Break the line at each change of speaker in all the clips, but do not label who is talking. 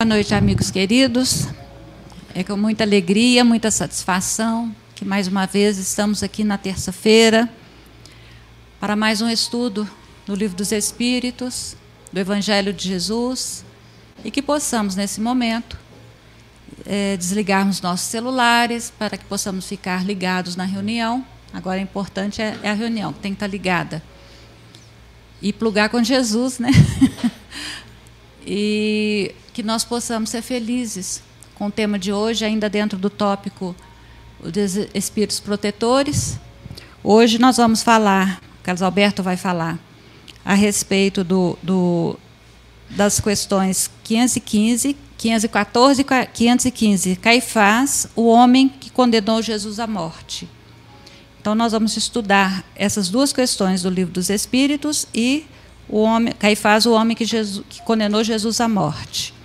Boa noite, amigos queridos. É com muita alegria, muita satisfação que mais uma vez estamos aqui na terça-feira para mais um estudo do Livro dos Espíritos, do Evangelho de Jesus, e que possamos, nesse momento, é, desligarmos nossos celulares para que possamos ficar ligados na reunião. Agora, o importante é, é a reunião, que tem que estar ligada. E plugar com Jesus, né? e que nós possamos ser felizes com o tema de hoje, ainda dentro do tópico dos espíritos protetores. Hoje nós vamos falar, Carlos Alberto vai falar, a respeito do, do, das questões 515, 514 e 515. Caifás, o homem que condenou Jesus à morte. Então nós vamos estudar essas duas questões do livro dos Espíritos e o homem, Caifás, o homem que, Jesus, que condenou Jesus à morte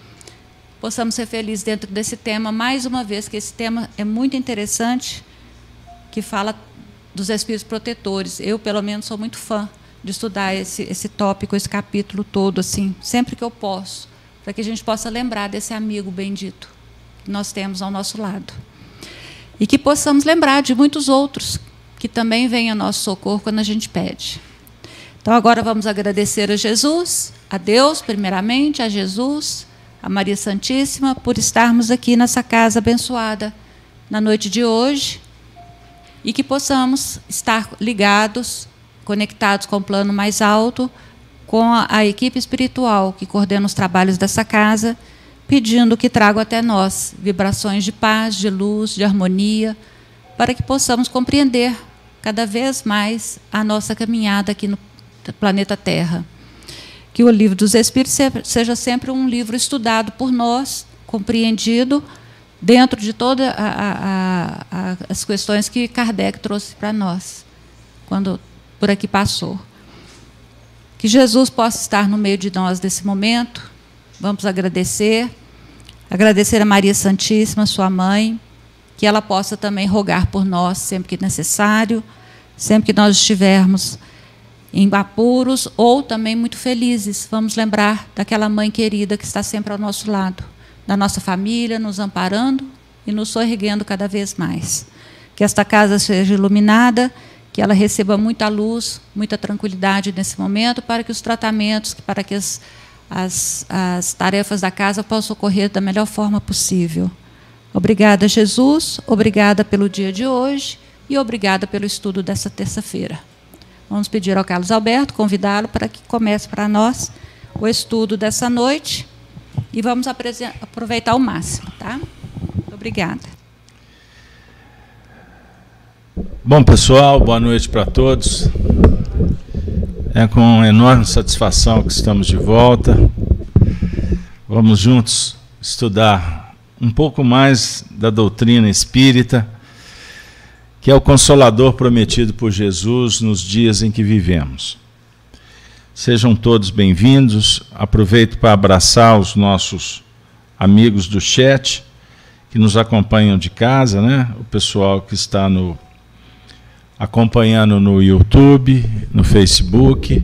possamos ser felizes dentro desse tema, mais uma vez, que esse tema é muito interessante, que fala dos espíritos protetores. Eu, pelo menos, sou muito fã de estudar esse, esse tópico, esse capítulo todo, assim, sempre que eu posso, para que a gente possa lembrar desse amigo bendito que nós temos ao nosso lado. E que possamos lembrar de muitos outros que também vêm ao nosso socorro quando a gente pede. Então, agora vamos agradecer a Jesus, a Deus, primeiramente, a Jesus a Maria Santíssima, por estarmos aqui nessa casa abençoada na noite de hoje e que possamos estar ligados, conectados com o plano mais alto, com a, a equipe espiritual que coordena os trabalhos dessa casa, pedindo que traga até nós vibrações de paz, de luz, de harmonia, para que possamos compreender cada vez mais a nossa caminhada aqui no planeta Terra que o livro dos Espíritos seja sempre um livro estudado por nós, compreendido dentro de todas as questões que Kardec trouxe para nós, quando por aqui passou. Que Jesus possa estar no meio de nós nesse momento. Vamos agradecer. Agradecer a Maria Santíssima, sua mãe, que ela possa também rogar por nós sempre que necessário, sempre que nós estivermos em apuros ou também muito felizes. Vamos lembrar daquela mãe querida que está sempre ao nosso lado, da nossa família, nos amparando e nos sorriguendo cada vez mais. Que esta casa seja iluminada, que ela receba muita luz, muita tranquilidade nesse momento, para que os tratamentos, para que as, as, as tarefas da casa possam ocorrer da melhor forma possível. Obrigada, Jesus. Obrigada pelo dia de hoje e obrigada pelo estudo dessa terça-feira. Vamos pedir ao Carlos Alberto, convidá-lo para que comece para nós o estudo dessa noite e vamos aproveitar ao máximo, tá? Obrigada.
Bom, pessoal, boa noite para todos. É com enorme satisfação que estamos de volta. Vamos juntos estudar um pouco mais da doutrina espírita que é o consolador prometido por Jesus nos dias em que vivemos. Sejam todos bem-vindos. Aproveito para abraçar os nossos amigos do chat que nos acompanham de casa, né? O pessoal que está no acompanhando no YouTube, no Facebook,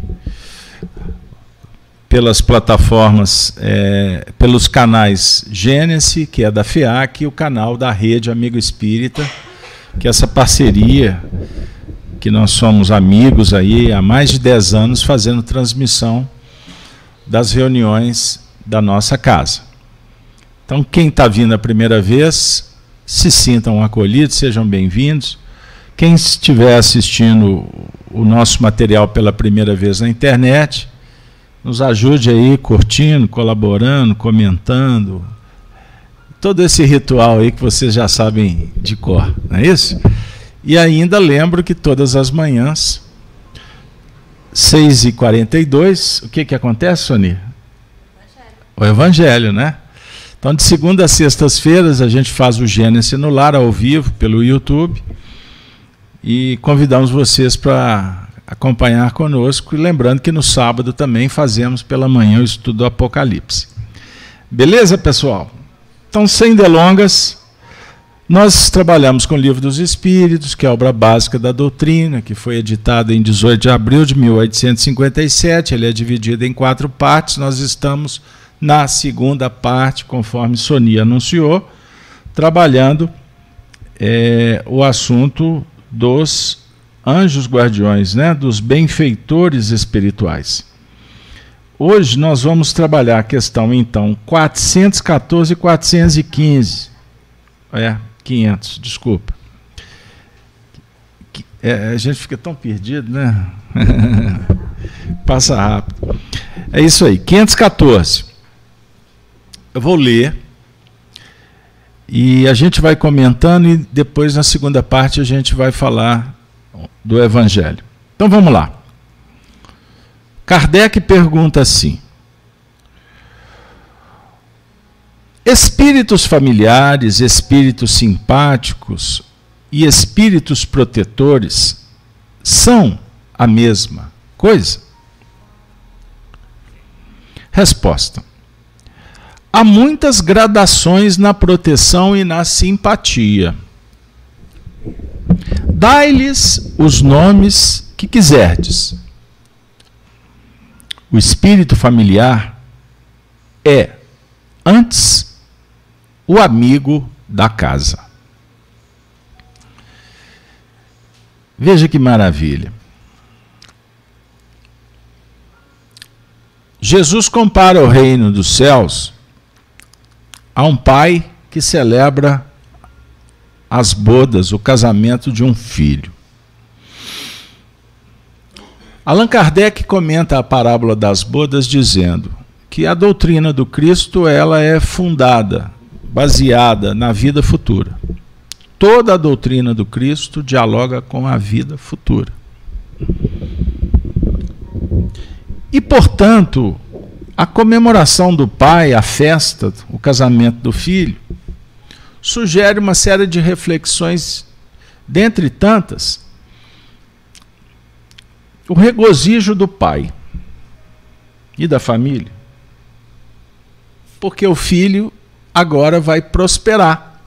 pelas plataformas, é, pelos canais Gênesis, que é da FEAC, e o canal da Rede Amigo Espírita que essa parceria, que nós somos amigos aí há mais de 10 anos fazendo transmissão das reuniões da nossa casa. Então, quem está vindo a primeira vez, se sintam acolhidos, sejam bem-vindos. Quem estiver assistindo o nosso material pela primeira vez na internet, nos ajude aí curtindo, colaborando, comentando, todo esse ritual aí que vocês já sabem de cor, não é isso? E ainda lembro que todas as manhãs, 6h42, o que, que acontece, Sony? O Evangelho, né? Então, de segunda a sextas-feiras, a gente faz o Gênesis no Lar ao vivo pelo YouTube e convidamos vocês para acompanhar conosco. E lembrando que no sábado também fazemos pela manhã o estudo do Apocalipse. Beleza, pessoal? Então, sem delongas, nós trabalhamos com o Livro dos Espíritos, que é a obra básica da doutrina, que foi editada em 18 de abril de 1857. Ele é dividido em quatro partes. Nós estamos na segunda parte, conforme Sonia anunciou, trabalhando é, o assunto dos anjos guardiões, né, dos benfeitores espirituais. Hoje nós vamos trabalhar a questão então 414 e 415. É, 500, desculpa. É, a gente fica tão perdido, né? Passa rápido. É isso aí, 514. Eu vou ler e a gente vai comentando e depois na segunda parte a gente vai falar do Evangelho. Então vamos lá. Kardec pergunta assim: Espíritos familiares, espíritos simpáticos e espíritos protetores são a mesma coisa? Resposta: Há muitas gradações na proteção e na simpatia. Dai-lhes os nomes que quiserdes. O espírito familiar é, antes, o amigo da casa. Veja que maravilha. Jesus compara o reino dos céus a um pai que celebra as bodas, o casamento de um filho. Allan Kardec comenta a parábola das bodas dizendo que a doutrina do Cristo ela é fundada, baseada na vida futura. Toda a doutrina do Cristo dialoga com a vida futura. E, portanto, a comemoração do pai, a festa, o casamento do filho, sugere uma série de reflexões, dentre tantas, o regozijo do pai e da família. Porque o filho agora vai prosperar.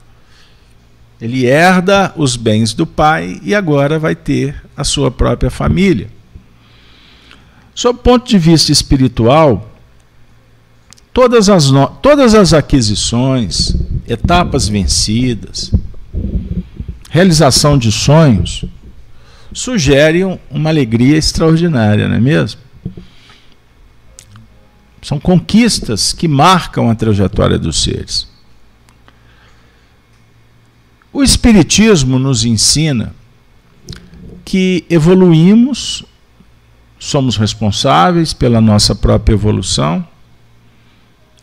Ele herda os bens do pai e agora vai ter a sua própria família. Sob o ponto de vista espiritual, Todas as, no... todas as aquisições, etapas vencidas, realização de sonhos, sugerem uma alegria extraordinária, não é mesmo? São conquistas que marcam a trajetória dos seres. O Espiritismo nos ensina que evoluímos, somos responsáveis pela nossa própria evolução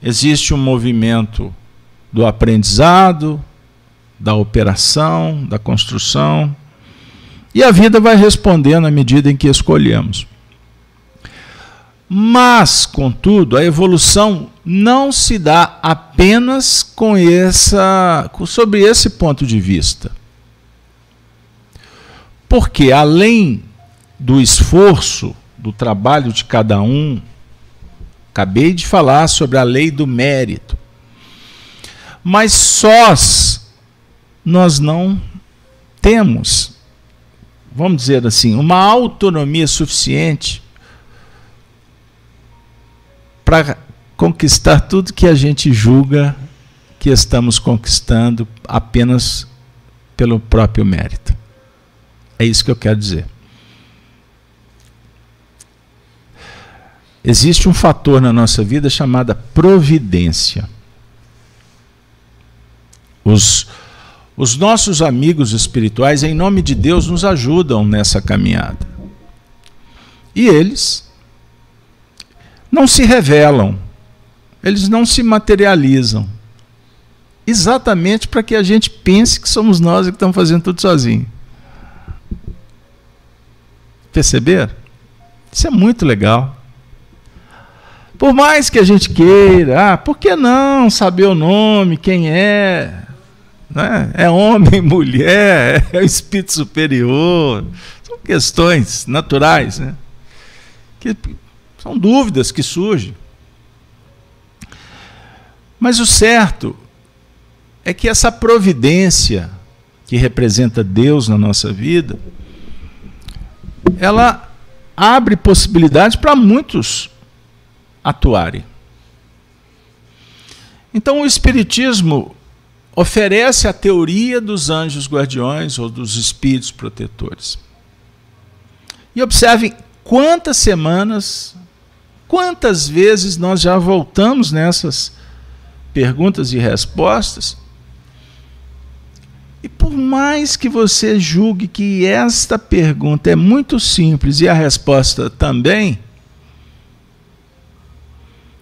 Existe um movimento do aprendizado, da operação, da construção, e a vida vai respondendo à medida em que escolhemos. Mas, contudo, a evolução não se dá apenas com essa, sobre esse ponto de vista. Porque além do esforço, do trabalho de cada um, Acabei de falar sobre a lei do mérito. Mas sós nós não temos, vamos dizer assim, uma autonomia suficiente para conquistar tudo que a gente julga que estamos conquistando apenas pelo próprio mérito. É isso que eu quero dizer. Existe um fator na nossa vida chamado providência. Os, os nossos amigos espirituais, em nome de Deus, nos ajudam nessa caminhada. E eles não se revelam, eles não se materializam. Exatamente para que a gente pense que somos nós que estamos fazendo tudo sozinho. Perceber? Isso é muito legal. Por mais que a gente queira, ah, por que não saber o nome, quem é? Né? É homem, mulher, é o espírito superior. São questões naturais, né? Que são dúvidas que surgem. Mas o certo é que essa providência que representa Deus na nossa vida, ela abre possibilidades para muitos atuarem. Então o Espiritismo oferece a teoria dos anjos guardiões ou dos espíritos protetores. E observem quantas semanas, quantas vezes nós já voltamos nessas perguntas e respostas. E por mais que você julgue que esta pergunta é muito simples e a resposta também,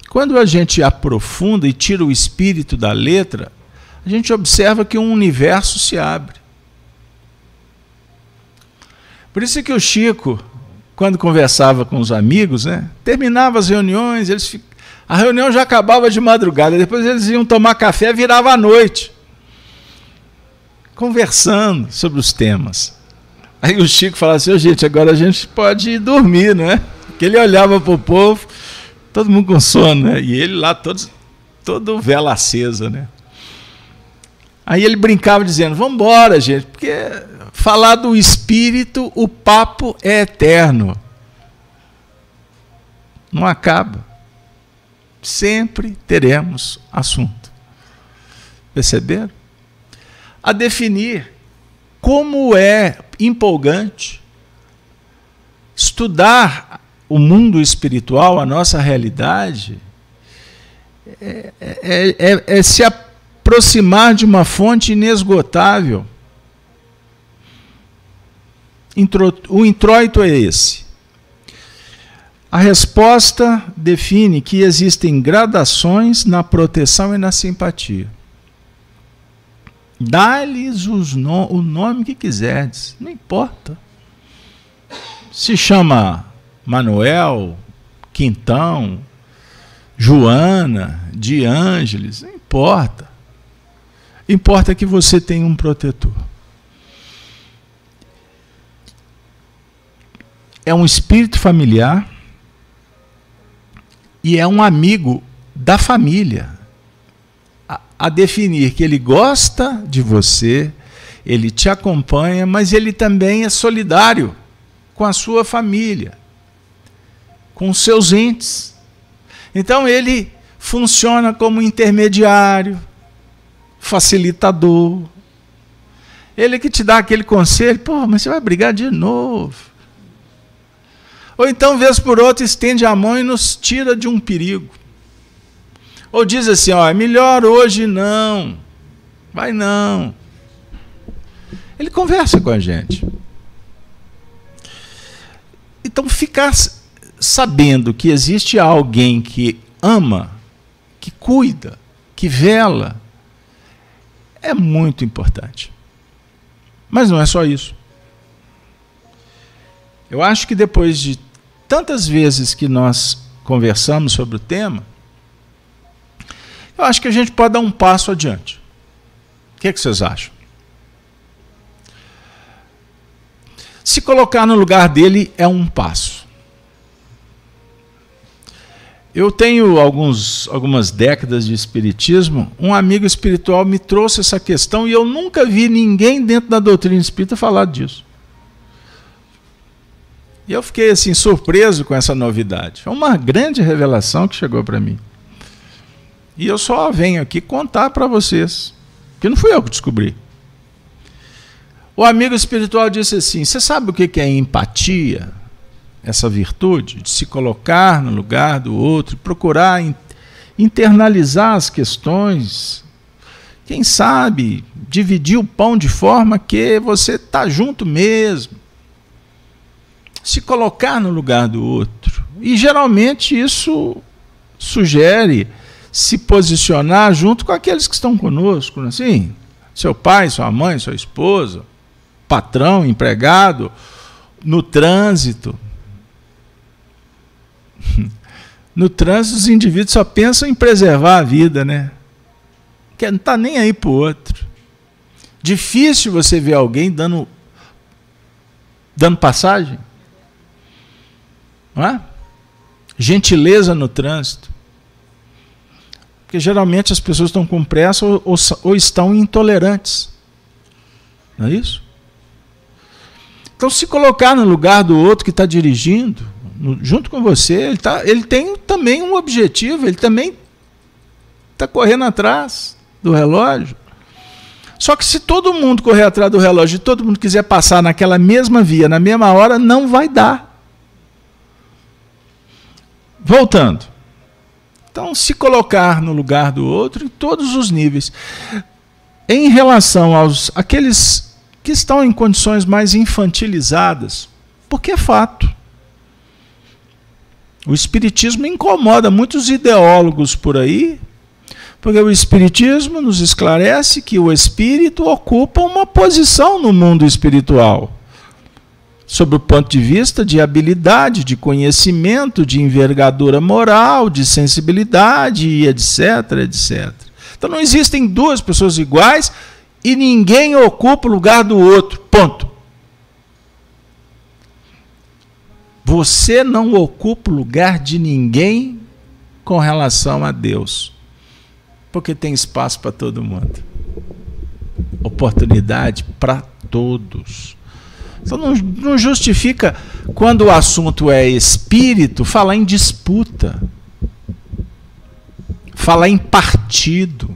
quando a gente aprofunda e tira o espírito da letra, a gente observa que um universo se abre. Por isso é que o Chico, quando conversava com os amigos, né, terminava as reuniões, eles, a reunião já acabava de madrugada, depois eles iam tomar café, virava a noite, conversando sobre os temas. Aí o Chico falava assim, oh, gente, agora a gente pode ir dormir, né? Porque ele olhava para o povo, todo mundo com sono, né? E ele lá todo, todo vela acesa, né? Aí ele brincava dizendo: Vamos embora, gente, porque falar do espírito, o papo é eterno. Não acaba. Sempre teremos assunto. Perceberam? A definir como é empolgante estudar o mundo espiritual, a nossa realidade, é, é, é, é se aproximar de uma fonte inesgotável. O introito é esse. A resposta define que existem gradações na proteção e na simpatia. Dá-lhes no, o nome que quiserdes, não importa. Se chama Manuel, Quintão, Joana, de Ângeles, não importa. Importa que você tenha um protetor. É um espírito familiar e é um amigo da família. A, a definir que ele gosta de você, ele te acompanha, mas ele também é solidário com a sua família, com os seus entes. Então ele funciona como intermediário, facilitador. Ele que te dá aquele conselho, pô, mas você vai brigar de novo. Ou então, vez por outra, estende a mão e nos tira de um perigo. Ou diz assim, ó, é melhor hoje não. Vai não. Ele conversa com a gente. Então, ficar sabendo que existe alguém que ama, que cuida, que vela, é muito importante. Mas não é só isso. Eu acho que depois de tantas vezes que nós conversamos sobre o tema, eu acho que a gente pode dar um passo adiante. O que, é que vocês acham? Se colocar no lugar dele é um passo. Eu tenho alguns, algumas décadas de espiritismo. Um amigo espiritual me trouxe essa questão e eu nunca vi ninguém dentro da doutrina espírita falar disso. E eu fiquei assim surpreso com essa novidade. Foi uma grande revelação que chegou para mim. E eu só venho aqui contar para vocês, que não fui eu que descobri. O amigo espiritual disse assim: Você sabe o que é empatia? Essa virtude de se colocar no lugar do outro, procurar internalizar as questões. Quem sabe dividir o pão de forma que você está junto mesmo. Se colocar no lugar do outro. E geralmente isso sugere se posicionar junto com aqueles que estão conosco, é assim, seu pai, sua mãe, sua esposa, patrão, empregado, no trânsito, no trânsito, os indivíduos só pensam em preservar a vida, né? Que não está nem aí para o outro. Difícil você ver alguém dando, dando passagem. Não é? Gentileza no trânsito. Porque geralmente as pessoas estão com pressa ou, ou, ou estão intolerantes. Não é isso? Então, se colocar no lugar do outro que está dirigindo, no, junto com você, ele, tá, ele tem também um objetivo, ele também está correndo atrás do relógio. Só que se todo mundo correr atrás do relógio e todo mundo quiser passar naquela mesma via, na mesma hora, não vai dar. Voltando. Então, se colocar no lugar do outro em todos os níveis. Em relação aos aqueles que estão em condições mais infantilizadas, porque é fato. O espiritismo incomoda muitos ideólogos por aí, porque o Espiritismo nos esclarece que o espírito ocupa uma posição no mundo espiritual, sob o ponto de vista de habilidade, de conhecimento, de envergadura moral, de sensibilidade, etc, etc. Então não existem duas pessoas iguais e ninguém ocupa o lugar do outro. Ponto. Você não ocupa o lugar de ninguém com relação a Deus. Porque tem espaço para todo mundo. Oportunidade para todos. Então não, não, justifica, quando o assunto é espírito, falar em disputa. Falar em partido.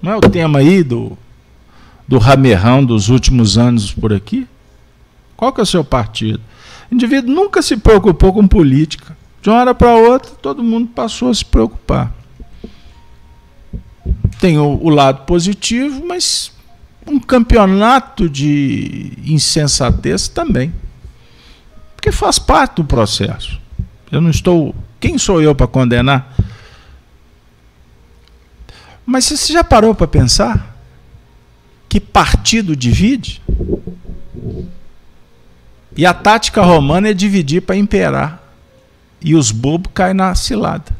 Não é o tema aí do, do ramerrão dos últimos anos por aqui? Qual que é o seu partido? O indivíduo nunca se preocupou com política. De uma hora para outra, todo mundo passou a se preocupar tem o, o lado positivo, mas um campeonato de insensatez também. Porque faz parte do processo. Eu não estou. Quem sou eu para condenar? Mas você já parou para pensar que partido divide? E a tática romana é dividir para imperar. E os bobos caem na cilada.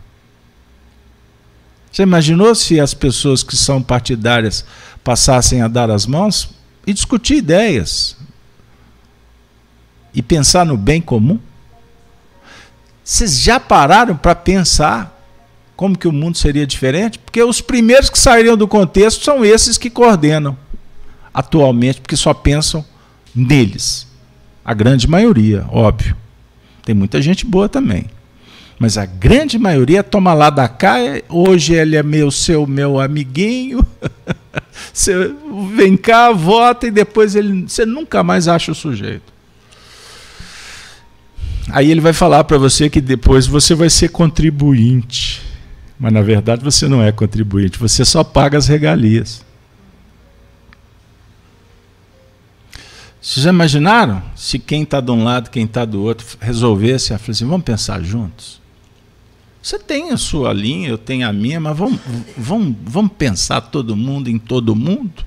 Você imaginou se as pessoas que são partidárias passassem a dar as mãos e discutir ideias e pensar no bem comum? Vocês já pararam para pensar como que o mundo seria diferente? Porque os primeiros que sairiam do contexto são esses que coordenam atualmente, porque só pensam neles. A grande maioria, óbvio. Tem muita gente boa também. Mas a grande maioria toma lá da cá, hoje ele é meu, seu, meu amiguinho. você vem cá, vota e depois ele, você nunca mais acha o sujeito. Aí ele vai falar para você que depois você vai ser contribuinte. Mas na verdade você não é contribuinte, você só paga as regalias. Vocês já imaginaram se quem está de um lado, quem está do outro, resolvesse, assim, vamos pensar juntos? Você tem a sua linha, eu tenho a minha, mas vamos, vamos, vamos pensar todo mundo em todo mundo?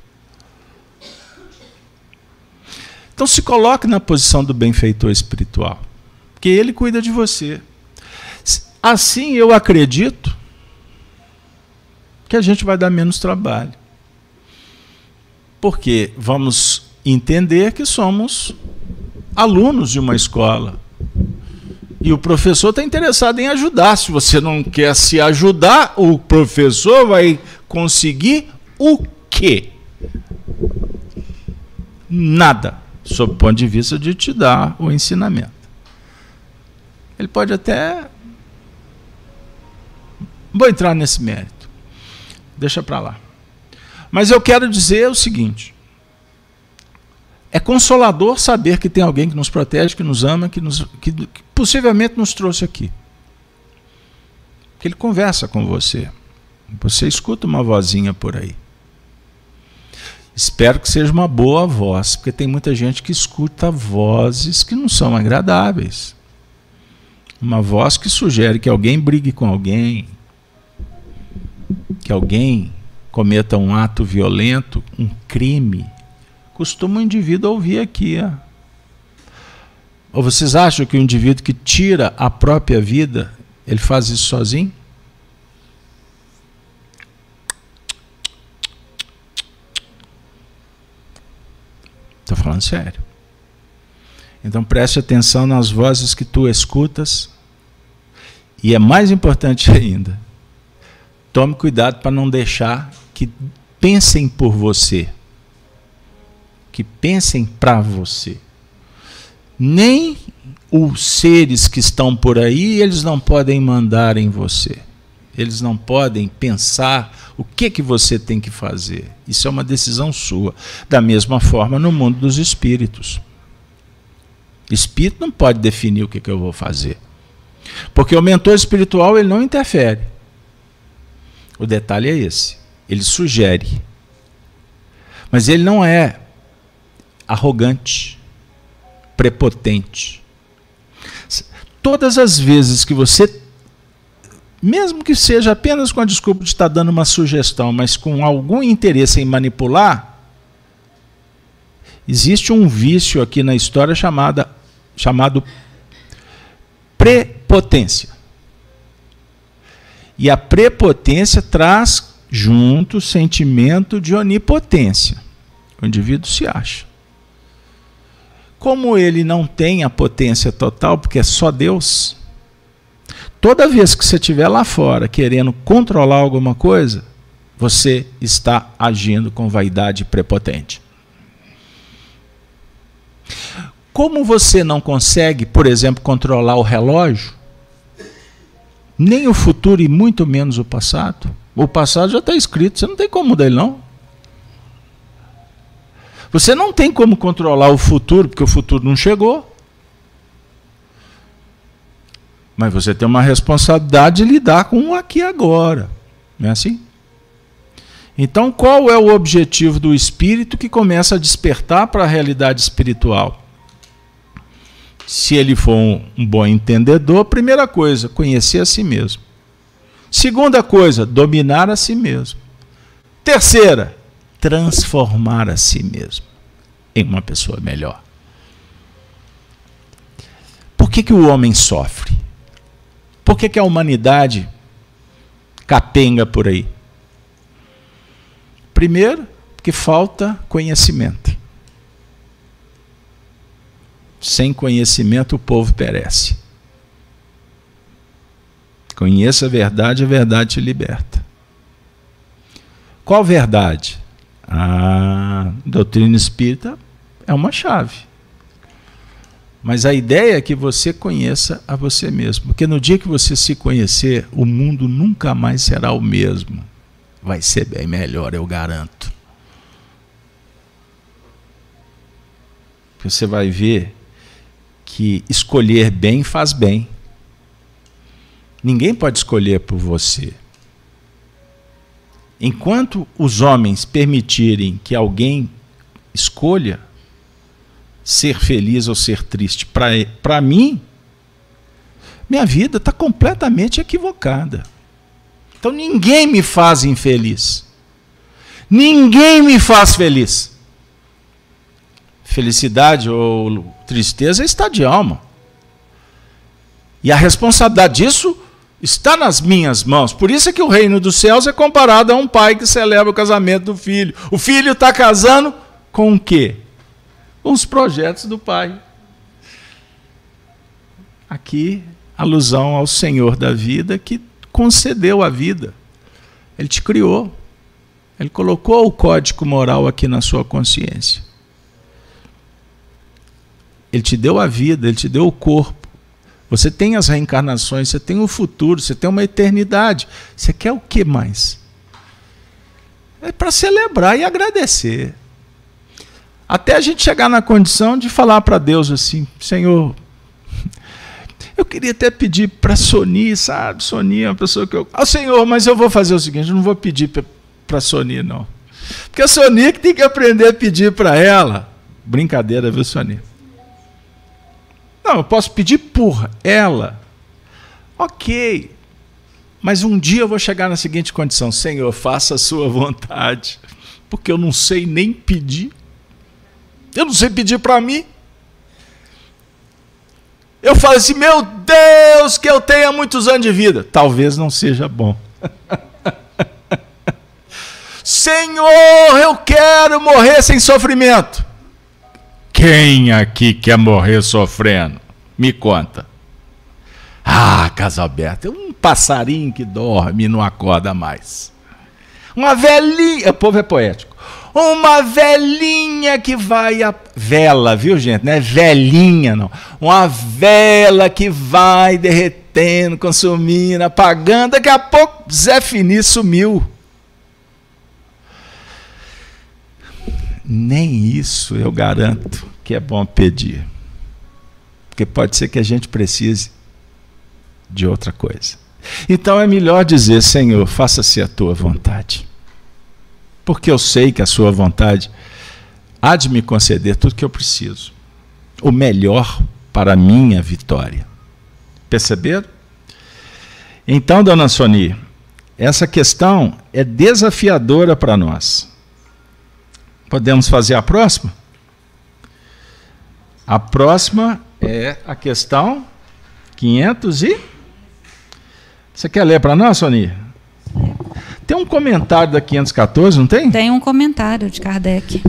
Então se coloque na posição do benfeitor espiritual, que ele cuida de você. Assim eu acredito que a gente vai dar menos trabalho. Porque vamos entender que somos alunos de uma escola. E o professor está interessado em ajudar. Se você não quer se ajudar, o professor vai conseguir o quê? Nada, sob o ponto de vista de te dar o ensinamento. Ele pode até. Vou entrar nesse mérito. Deixa para lá. Mas eu quero dizer o seguinte: é consolador saber que tem alguém que nos protege, que nos ama, que, nos, que, que possivelmente nos trouxe aqui. Que ele conversa com você. Você escuta uma vozinha por aí. Espero que seja uma boa voz, porque tem muita gente que escuta vozes que não são agradáveis. Uma voz que sugere que alguém brigue com alguém, que alguém cometa um ato violento, um crime costuma o indivíduo ouvir aqui. Ó. Ou vocês acham que o indivíduo que tira a própria vida, ele faz isso sozinho? Estou falando sério. Então preste atenção nas vozes que tu escutas. E é mais importante ainda, tome cuidado para não deixar que pensem por você que pensem para você. Nem os seres que estão por aí, eles não podem mandar em você. Eles não podem pensar o que que você tem que fazer. Isso é uma decisão sua. Da mesma forma no mundo dos espíritos. Espírito não pode definir o que, que eu vou fazer. Porque o mentor espiritual ele não interfere. O detalhe é esse. Ele sugere. Mas ele não é arrogante, prepotente. Todas as vezes que você, mesmo que seja apenas com a desculpa de estar dando uma sugestão, mas com algum interesse em manipular, existe um vício aqui na história chamada, chamado prepotência. E a prepotência traz junto o sentimento de onipotência. O indivíduo se acha. Como ele não tem a potência total, porque é só Deus, toda vez que você estiver lá fora querendo controlar alguma coisa, você está agindo com vaidade prepotente. Como você não consegue, por exemplo, controlar o relógio, nem o futuro e muito menos o passado, o passado já está escrito, você não tem como mudar ele, não. Você não tem como controlar o futuro, porque o futuro não chegou. Mas você tem uma responsabilidade de lidar com o aqui e agora. Não é assim? Então, qual é o objetivo do espírito que começa a despertar para a realidade espiritual? se ele for um, bom entendedor, primeira coisa, conhecer a si mesmo. Segunda coisa, dominar a si mesmo. Terceira, transformar a si mesmo em uma pessoa melhor. Por que, que o homem sofre? Por que, que a humanidade capenga por aí? Primeiro, que falta conhecimento. Sem conhecimento o povo perece. Conheça a verdade, a verdade te liberta. Qual verdade? A doutrina espírita é uma chave. Mas a ideia é que você conheça a você mesmo. Porque no dia que você se conhecer, o mundo nunca mais será o mesmo. Vai ser bem melhor, eu garanto. Você vai ver que escolher bem faz bem. Ninguém pode escolher por você. Enquanto os homens permitirem que alguém escolha ser feliz ou ser triste para mim, minha vida está completamente equivocada. Então ninguém me faz infeliz. Ninguém me faz feliz. Felicidade ou tristeza é estado de alma. E a responsabilidade disso está nas minhas mãos. Por isso é que o reino dos céus é comparado a um pai que celebra o casamento do filho. O filho está casando com o quê? Com os projetos do pai. Aqui, alusão ao Senhor da vida que concedeu a vida. Ele te criou. Ele colocou o código moral aqui na sua consciência. Ele te deu a vida, ele te deu o corpo. Você tem as reencarnações, você tem o futuro, você tem uma eternidade. Você quer o que mais? É para celebrar e agradecer. Até a gente chegar na condição de falar para Deus assim: Senhor, eu queria até pedir para Sony, sabe? Sony é uma pessoa que eu. Ah, Senhor, mas eu vou fazer o seguinte: eu não vou pedir para Sony, não. Porque a Sony é que tem que aprender a pedir para ela. Brincadeira, viu, Sony? Não, eu posso pedir por ela. Ok. Mas um dia eu vou chegar na seguinte condição: Senhor, faça a sua vontade. Porque eu não sei nem pedir. Eu não sei pedir para mim. Eu falo assim: meu Deus, que eu tenha muitos anos de vida. Talvez não seja bom. Senhor, eu quero morrer sem sofrimento. Quem aqui quer morrer sofrendo? Me conta. Ah, Casalberto, é um passarinho que dorme e não acorda mais. Uma velhinha, o povo é poético. Uma velhinha que vai a vela, viu gente? Não é velhinha não. Uma vela que vai derreter prometendo, consumindo, apagando. Daqui a pouco, Zé Fini sumiu. Nem isso eu garanto que é bom pedir. Porque pode ser que a gente precise de outra coisa. Então é melhor dizer: Senhor, faça-se a tua vontade. Porque eu sei que a sua vontade há de me conceder tudo que eu preciso. O melhor para a minha vitória. Perceberam? Então, dona Soni, essa questão é desafiadora para nós. Podemos fazer a próxima? A próxima é a questão 500 e. Você quer ler para nós, Sony? Tem um comentário da 514, não tem?
Tem um comentário de Kardec.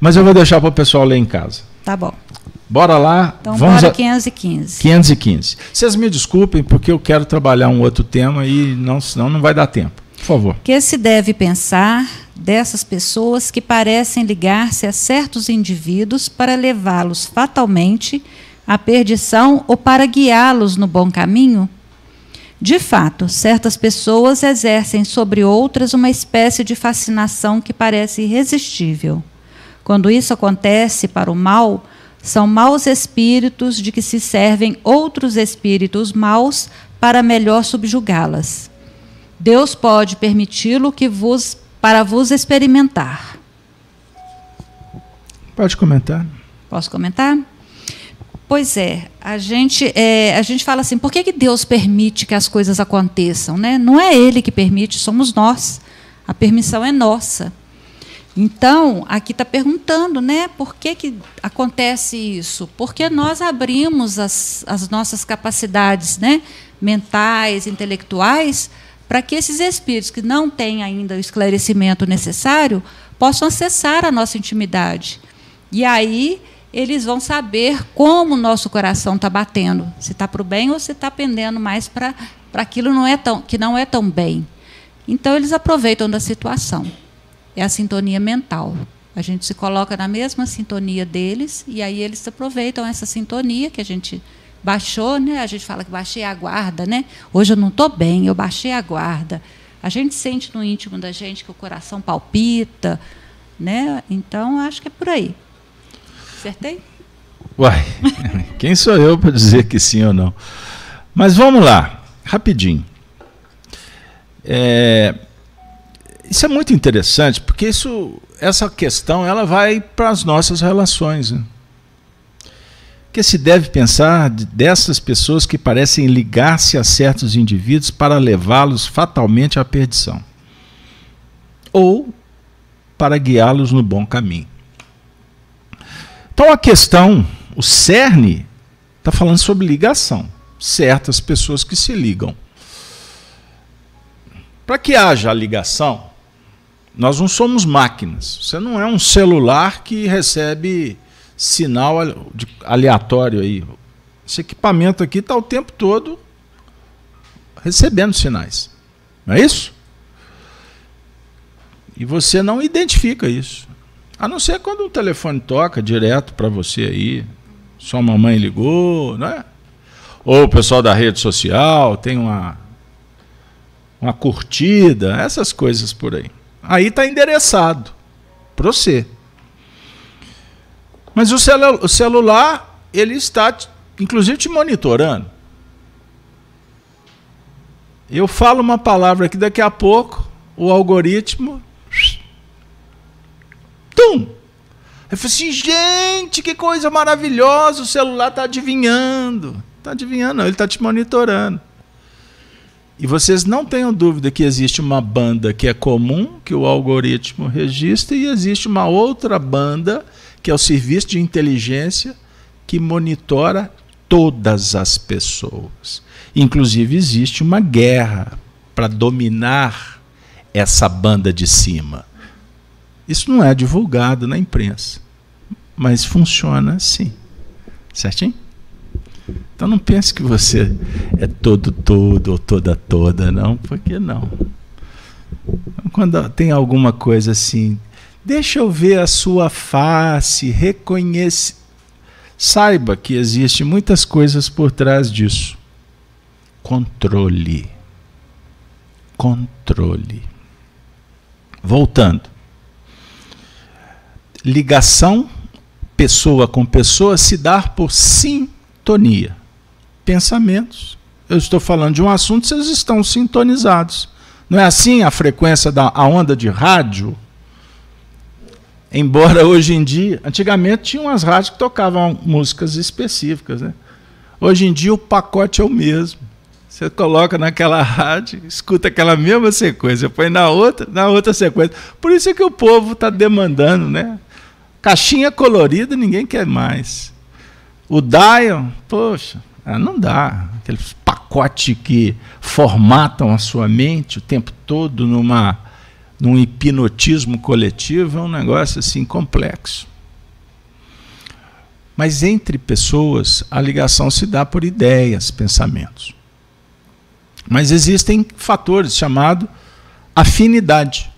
Mas eu vou deixar para o pessoal ler em casa.
Tá bom.
Bora lá.
Então, vamos bora a 515.
515. Vocês me desculpem, porque eu quero trabalhar um outro tema e não, senão não vai dar tempo. Por favor.
Que se deve pensar dessas pessoas que parecem ligar-se a certos indivíduos para levá-los fatalmente à perdição ou para guiá-los no bom caminho? De fato, certas pessoas exercem sobre outras uma espécie de fascinação que parece irresistível. Quando isso acontece para o mal, são maus espíritos de que se servem outros espíritos maus para melhor subjugá-las. Deus pode permiti-lo que vos para vos experimentar.
Pode comentar.
Posso comentar? Pois é, a gente, é, a gente fala assim, por que, que Deus permite que as coisas aconteçam? Né? Não é Ele que permite, somos nós. A permissão é nossa. Então, aqui está perguntando, né, por que, que acontece isso? Porque nós abrimos as, as nossas capacidades né, mentais, intelectuais, para que esses espíritos que não têm ainda o esclarecimento necessário possam acessar a nossa intimidade. E aí eles vão saber como o nosso coração está batendo, se está para o bem ou se está pendendo mais para aquilo não é tão, que não é tão bem. Então eles aproveitam da situação. É a sintonia mental. A gente se coloca na mesma sintonia deles e aí eles aproveitam essa sintonia que a gente baixou, né? A gente fala que baixei a guarda, né? Hoje eu não estou bem, eu baixei a guarda. A gente sente no íntimo da gente que o coração palpita, né? Então acho que é por aí. Acertei?
Uai, quem sou eu para dizer que sim ou não? Mas vamos lá, rapidinho. É, isso é muito interessante porque isso, essa questão ela vai para as nossas relações. Né? Que se deve pensar dessas pessoas que parecem ligar-se a certos indivíduos para levá-los fatalmente à perdição ou para guiá-los no bom caminho. Então a questão, o cerne, está falando sobre ligação. Certas pessoas que se ligam. Para que haja a ligação, nós não somos máquinas. Você não é um celular que recebe sinal aleatório aí. Esse equipamento aqui está o tempo todo recebendo sinais. Não é isso? E você não identifica isso. A não ser quando o telefone toca direto para você aí. Sua mamãe ligou, não é? Ou o pessoal da rede social tem uma, uma curtida, essas coisas por aí. Aí está endereçado para você. Mas o, celu o celular, ele está, inclusive, te monitorando. Eu falo uma palavra que daqui a pouco o algoritmo. Tum! Eu falei assim, gente, que coisa maravilhosa, o celular está adivinhando. Está adivinhando, não, ele está te monitorando. E vocês não tenham dúvida que existe uma banda que é comum, que o algoritmo registra, e existe uma outra banda que é o serviço de inteligência que monitora todas as pessoas. Inclusive, existe uma guerra para dominar essa banda de cima. Isso não é divulgado na imprensa, mas funciona assim. Certinho? Então não pense que você é todo todo ou toda toda, não, porque não. Quando tem alguma coisa assim, Deixa eu ver a sua face, reconhece. Saiba que existem muitas coisas por trás disso. controle. Controle. Voltando. Ligação pessoa com pessoa se dar por sintonia. Pensamentos. Eu estou falando de um assunto, vocês estão sintonizados. Não é assim a frequência da a onda de rádio? Embora hoje em dia, antigamente tinha umas rádios que tocavam músicas específicas, né? Hoje em dia o pacote é o mesmo. Você coloca naquela rádio, escuta aquela mesma sequência, põe na outra, na outra sequência. Por isso é que o povo está demandando, né? Caixinha colorida ninguém quer mais. O dial, poxa, ah, não dá. Aqueles pacote que formatam a sua mente o tempo todo numa num hipnotismo coletivo é um negócio assim complexo. Mas entre pessoas, a ligação se dá por ideias, pensamentos. Mas existem fatores chamados afinidade.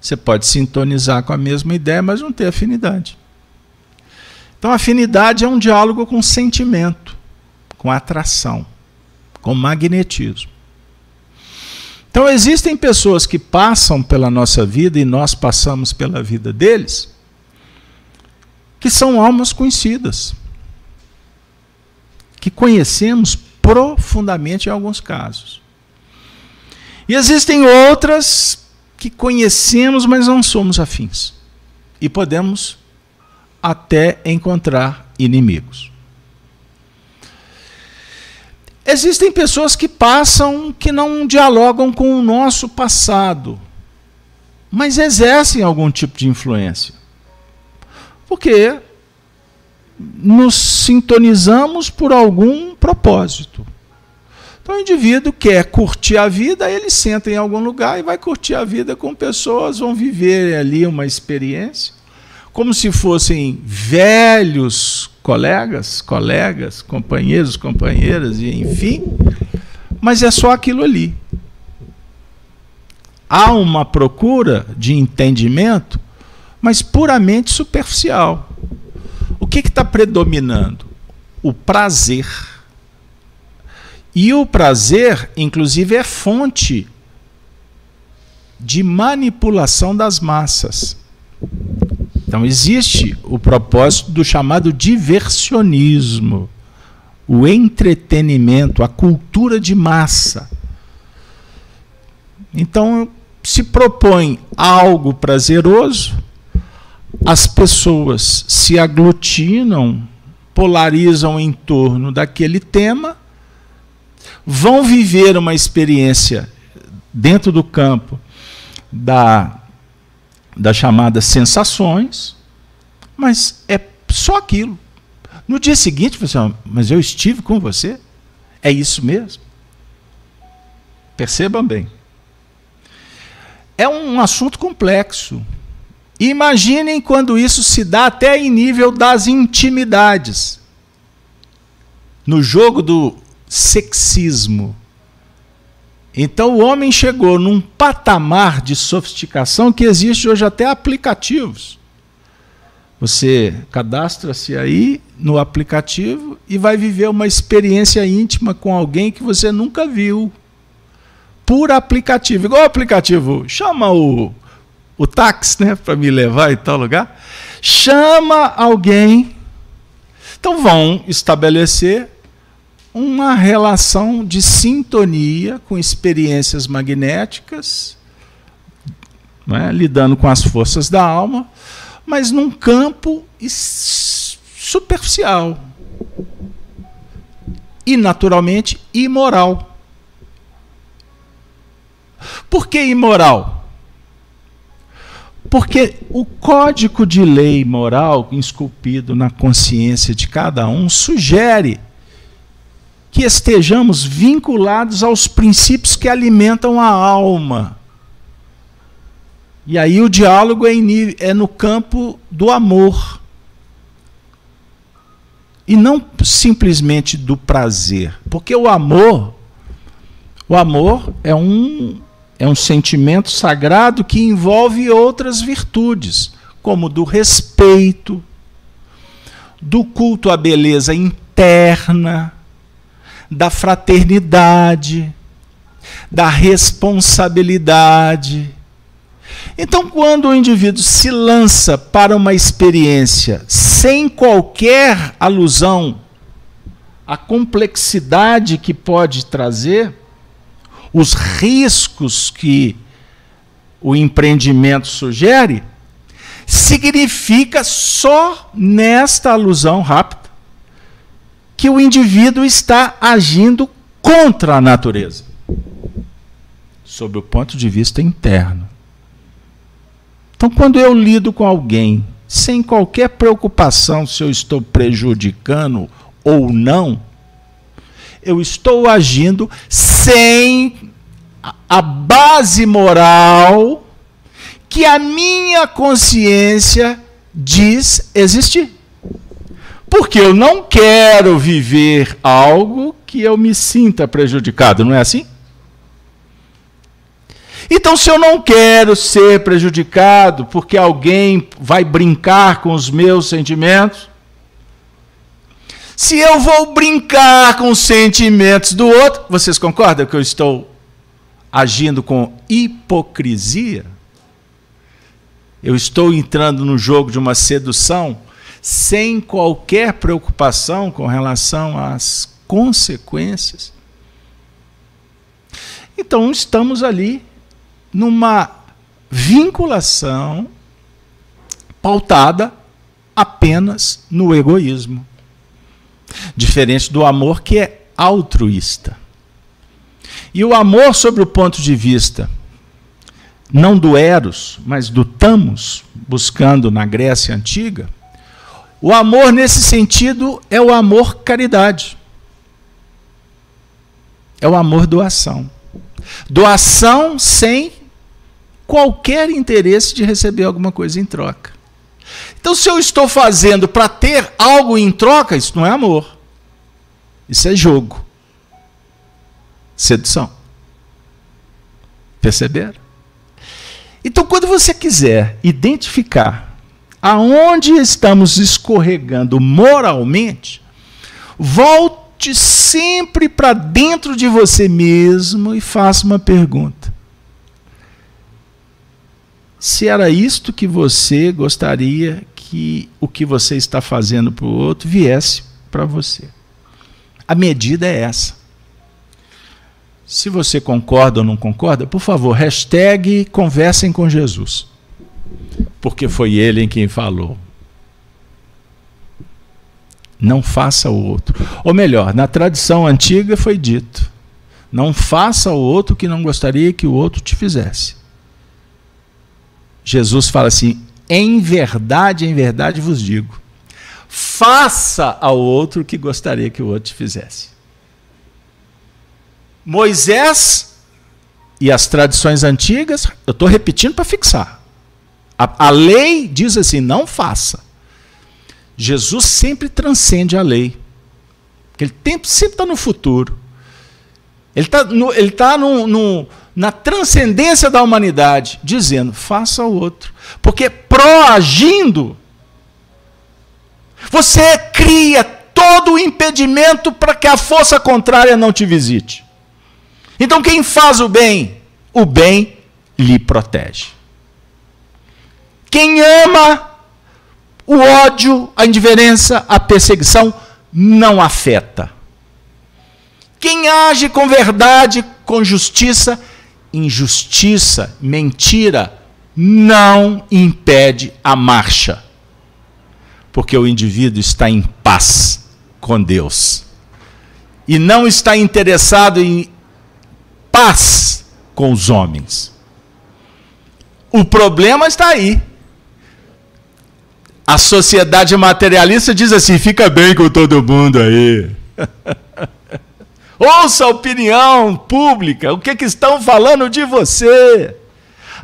Você pode sintonizar com a mesma ideia, mas não ter afinidade. Então, afinidade é um diálogo com sentimento, com atração, com magnetismo. Então, existem pessoas que passam pela nossa vida e nós passamos pela vida deles, que são almas conhecidas, que conhecemos profundamente em alguns casos. E existem outras que conhecemos, mas não somos afins. E podemos até encontrar inimigos. Existem pessoas que passam que não dialogam com o nosso passado, mas exercem algum tipo de influência. Porque nos sintonizamos por algum propósito. Então o indivíduo quer curtir a vida, ele senta em algum lugar e vai curtir a vida com pessoas, vão viver ali uma experiência, como se fossem velhos colegas, colegas, companheiros, companheiras, e enfim, mas é só aquilo ali. Há uma procura de entendimento mas puramente superficial. O que está predominando? O prazer. E o prazer, inclusive, é fonte de manipulação das massas. Então, existe o propósito do chamado diversionismo, o entretenimento, a cultura de massa. Então, se propõe algo prazeroso, as pessoas se aglutinam, polarizam em torno daquele tema, vão viver uma experiência dentro do campo da, das chamadas sensações, mas é só aquilo. No dia seguinte, você mas eu estive com você? É isso mesmo? Percebam bem. É um assunto complexo. Imaginem quando isso se dá até em nível das intimidades. No jogo do sexismo. Então o homem chegou num patamar de sofisticação que existe hoje até aplicativos. Você cadastra-se aí no aplicativo e vai viver uma experiência íntima com alguém que você nunca viu. Por aplicativo. Igual o aplicativo. Chama o o táxi, né, para me levar em tal lugar, chama alguém. Então vão estabelecer uma relação de sintonia com experiências magnéticas, é? lidando com as forças da alma, mas num campo superficial e naturalmente imoral. Por que imoral? Porque o código de lei moral esculpido na consciência de cada um sugere que estejamos vinculados aos princípios que alimentam a alma. E aí o diálogo é, é no campo do amor. E não simplesmente do prazer. Porque o amor, o amor é um é um sentimento sagrado que envolve outras virtudes, como do respeito, do culto à beleza interna, da fraternidade, da responsabilidade. Então, quando o indivíduo se lança para uma experiência sem qualquer alusão à complexidade que pode trazer, os riscos que o empreendimento sugere, significa só nesta alusão rápida que o indivíduo está agindo contra a natureza, sob o ponto de vista interno. Então, quando eu lido com alguém sem qualquer preocupação se eu estou prejudicando ou não, eu estou agindo sem a base moral que a minha consciência diz existir. Porque eu não quero viver algo que eu me sinta prejudicado, não é assim? Então, se eu não quero ser prejudicado porque alguém vai brincar com os meus sentimentos, se eu vou brincar com os sentimentos do outro, vocês concordam que eu estou agindo com hipocrisia? Eu estou entrando no jogo de uma sedução sem qualquer preocupação com relação às consequências. Então, estamos ali numa vinculação pautada apenas no egoísmo. Diferente do amor que é altruísta. E o amor, sobre o ponto de vista não do Eros, mas do Tamos, buscando na Grécia antiga, o amor nesse sentido é o amor caridade. É o amor doação. Doação sem qualquer interesse de receber alguma coisa em troca. Então, se eu estou fazendo para ter algo em troca, isso não é amor. Isso é jogo. Sedução. Perceberam? Então, quando você quiser identificar aonde estamos escorregando moralmente, volte sempre para dentro de você mesmo e faça uma pergunta. Se era isto que você gostaria que o que você está fazendo para o outro viesse para você. A medida é essa. Se você concorda ou não concorda, por favor, hashtag conversem com Jesus. Porque foi ele em quem falou. Não faça o outro. Ou melhor, na tradição antiga foi dito: não faça o outro que não gostaria que o outro te fizesse. Jesus fala assim: em verdade, em verdade vos digo, faça ao outro o que gostaria que o outro te fizesse. Moisés e as tradições antigas, eu estou repetindo para fixar. A, a, lei diz assim: não faça. Jesus sempre transcende a lei. Aquele tempo sempre está no futuro. Ele está ele tá no, no, na transcendência da humanidade, dizendo: faça ao outro. Porque proagindo, você cria todo o impedimento para que a força contrária não te visite. Então, quem faz o bem, o bem lhe protege. Quem ama, o ódio, a indiferença, a perseguição não afeta. Quem age com verdade, com justiça, injustiça, mentira, não impede a marcha. Porque o indivíduo está em paz com Deus. E não está interessado em paz com os homens. O problema está aí. A sociedade materialista diz assim: fica bem com todo mundo aí. Ouça a opinião pública, o que, que estão falando de você.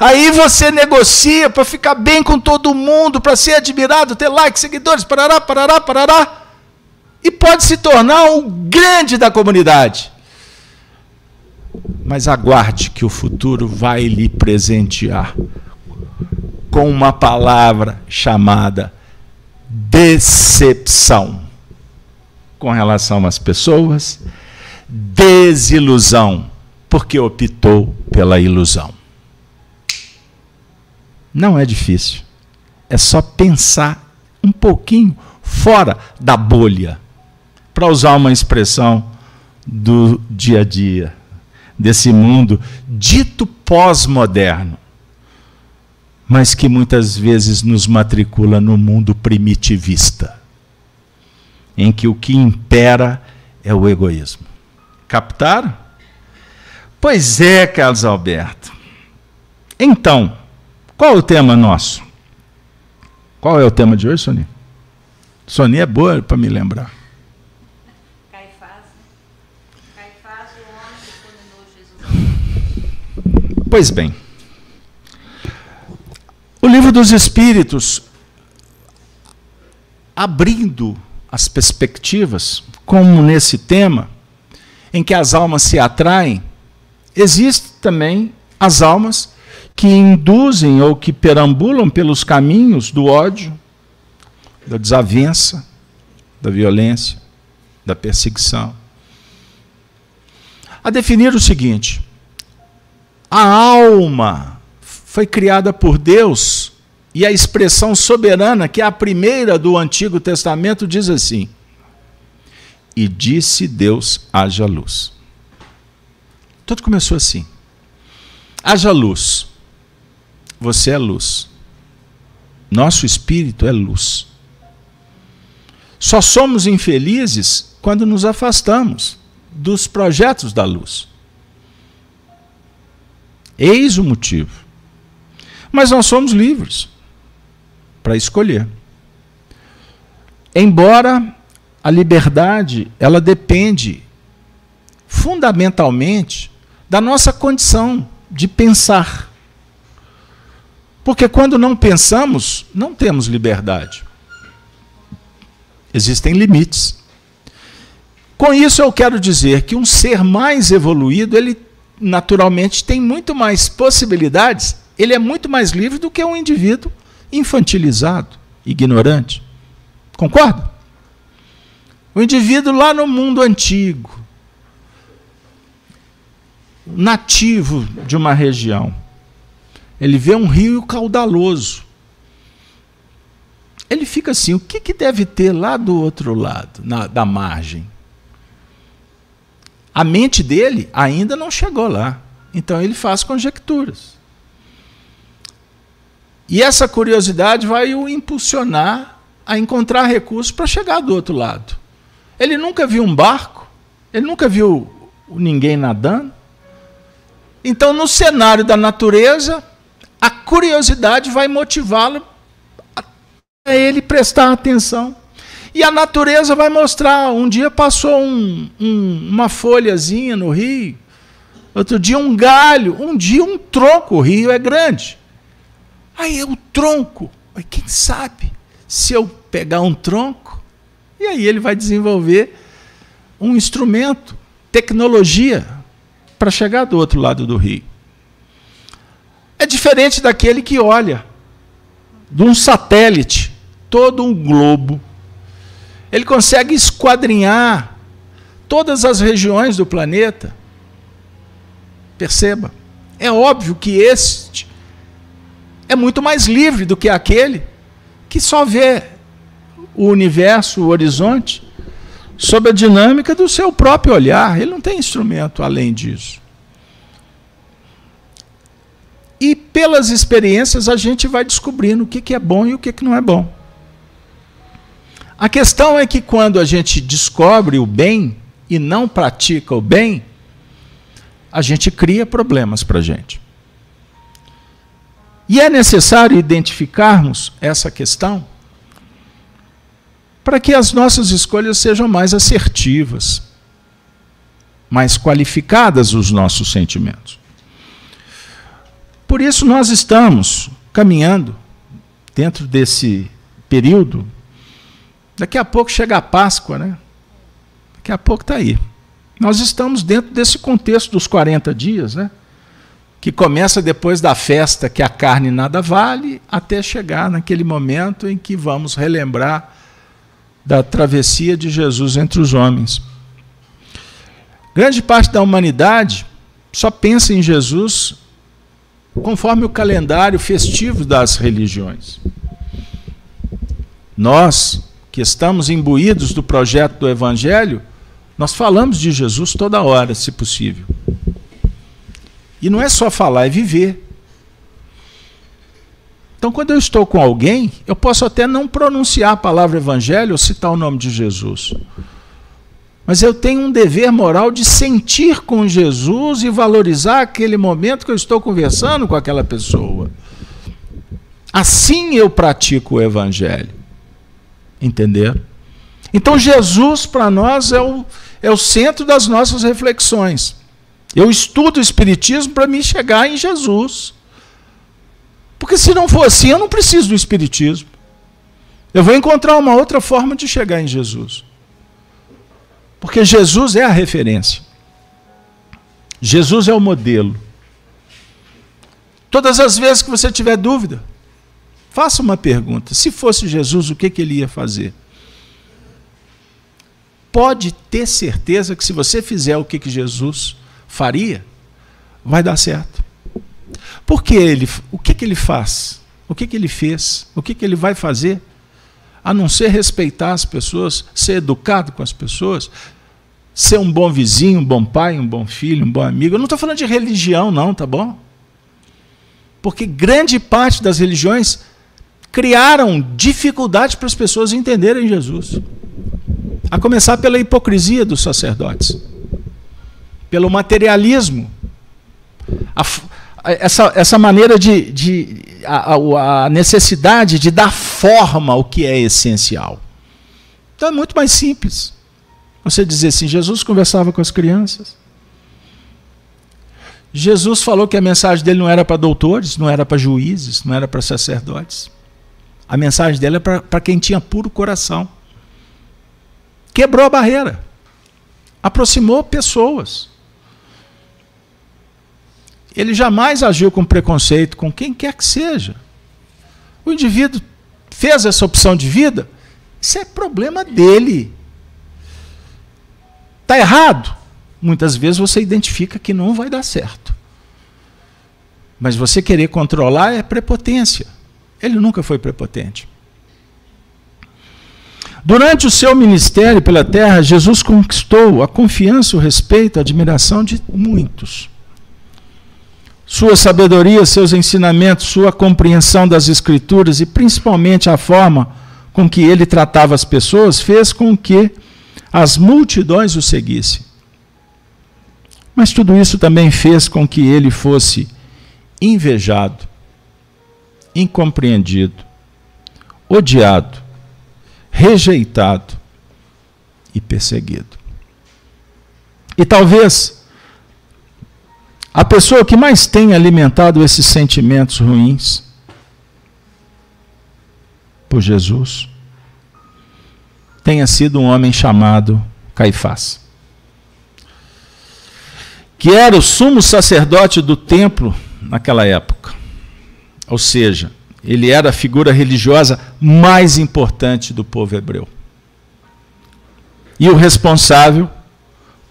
Aí você negocia para ficar bem com todo mundo, para ser admirado, ter likes, seguidores, parará, parará, parará. E pode se tornar um grande da comunidade. Mas aguarde que o futuro vai lhe presentear com uma palavra chamada decepção com relação às pessoas, desilusão, porque optou pela ilusão. Não é difícil. É só pensar um pouquinho fora da bolha, para usar uma expressão do dia a dia, desse mundo dito pós-moderno, mas que muitas vezes nos matricula no mundo primitivista, em que o que impera é o egoísmo. Captaram? Pois é, Carlos Alberto. Então, qual é o tema nosso? Qual é o tema de hoje, Sonia? Sonia é boa para me lembrar. Pois bem, o livro dos Espíritos, abrindo as perspectivas, como nesse tema, em que as almas se atraem, existem também as almas que induzem ou que perambulam pelos caminhos do ódio, da desavença, da violência, da perseguição. A definir o seguinte: a alma foi criada por Deus e a expressão soberana, que é a primeira do Antigo Testamento, diz assim: E disse Deus: haja luz. Tudo começou assim. Haja luz. Você é luz. Nosso espírito é luz. Só somos infelizes quando nos afastamos dos projetos da luz. Eis o motivo. Mas nós somos livres para escolher. Embora a liberdade, ela depende fundamentalmente da nossa condição de pensar. Porque quando não pensamos, não temos liberdade. Existem limites. Com isso eu quero dizer que um ser mais evoluído, ele naturalmente tem muito mais possibilidades, ele é muito mais livre do que um indivíduo infantilizado, ignorante. Concorda? O indivíduo lá no mundo antigo, nativo de uma região, ele vê um rio caudaloso. Ele fica assim: o que, que deve ter lá do outro lado, na, da margem? A mente dele ainda não chegou lá. Então ele faz conjecturas. E essa curiosidade vai o impulsionar a encontrar recursos para chegar do outro lado. Ele nunca viu um barco, ele nunca viu ninguém nadando. Então, no cenário da natureza, a curiosidade vai motivá-lo a ele prestar atenção e a natureza vai mostrar. Um dia passou um, um, uma folhazinha no rio, outro dia um galho, um dia um tronco. O rio é grande. Aí é o tronco. Aí, quem sabe se eu pegar um tronco, e aí ele vai desenvolver um instrumento, tecnologia, para chegar do outro lado do rio. É diferente daquele que olha de um satélite, todo um globo ele consegue esquadrinhar todas as regiões do planeta. Perceba, é óbvio que este é muito mais livre do que aquele que só vê o universo, o horizonte, sob a dinâmica do seu próprio olhar. Ele não tem instrumento além disso. E pelas experiências a gente vai descobrindo o que é bom e o que não é bom. A questão é que quando a gente descobre o bem e não pratica o bem, a gente cria problemas para a gente. E é necessário identificarmos essa questão para que as nossas escolhas sejam mais assertivas, mais qualificadas os nossos sentimentos. Por isso, nós estamos caminhando dentro desse período Daqui a pouco chega a Páscoa, né? Daqui a pouco está aí. Nós estamos dentro desse contexto dos 40 dias, né? Que começa depois da festa que a carne nada vale, até chegar naquele momento em que vamos relembrar da travessia de Jesus entre os homens. Grande parte da humanidade só pensa em Jesus conforme o calendário festivo das religiões. Nós, que estamos imbuídos do projeto do Evangelho, nós falamos de Jesus toda hora, se possível. E não é só falar, é viver. Então, quando eu estou com alguém, eu posso até não pronunciar a palavra evangelho ou citar o nome de Jesus. Mas eu tenho um dever moral de sentir com Jesus e valorizar aquele momento que eu estou conversando com aquela pessoa. Assim eu pratico o evangelho. Entender? Então, Jesus para nós é o, é o centro das nossas reflexões. Eu estudo o Espiritismo para me chegar em Jesus. Porque se não for assim, eu não preciso do Espiritismo. Eu vou encontrar uma outra forma de chegar em Jesus. Porque Jesus é a referência. Jesus é o modelo. Todas as vezes que você tiver dúvida, faça uma pergunta. Se fosse Jesus, o que, que ele ia fazer? Pode ter certeza que se você fizer o que, que Jesus faria, vai dar certo. Porque ele, o que, que ele faz? O que, que ele fez? O que, que ele vai fazer? A não ser respeitar as pessoas, ser educado com as pessoas, ser um bom vizinho, um bom pai, um bom filho, um bom amigo. Eu não estou falando de religião, não, tá bom? Porque grande parte das religiões criaram dificuldade para as pessoas entenderem Jesus. A começar pela hipocrisia dos sacerdotes, pelo materialismo. A, essa, essa maneira de. de a, a necessidade de dar forma ao que é essencial. Então é muito mais simples. Você dizer assim: Jesus conversava com as crianças. Jesus falou que a mensagem dele não era para doutores, não era para juízes, não era para sacerdotes. A mensagem dele é para quem tinha puro coração. Quebrou a barreira, aproximou pessoas. Ele jamais agiu com preconceito com quem quer que seja. O indivíduo fez essa opção de vida, isso é problema dele. Está errado? Muitas vezes você identifica que não vai dar certo. Mas você querer controlar é prepotência. Ele nunca foi prepotente. Durante o seu ministério pela terra, Jesus conquistou a confiança, o respeito, a admiração de muitos. Sua sabedoria, seus ensinamentos, sua compreensão das Escrituras e principalmente a forma com que ele tratava as pessoas fez com que as multidões o seguissem. Mas tudo isso também fez com que ele fosse invejado, incompreendido, odiado, rejeitado e perseguido. E talvez a pessoa que mais tem alimentado esses sentimentos ruins por Jesus tenha sido um homem chamado Caifás, que era o sumo sacerdote do templo naquela época. Ou seja, ele era a figura religiosa mais importante do povo hebreu. E o responsável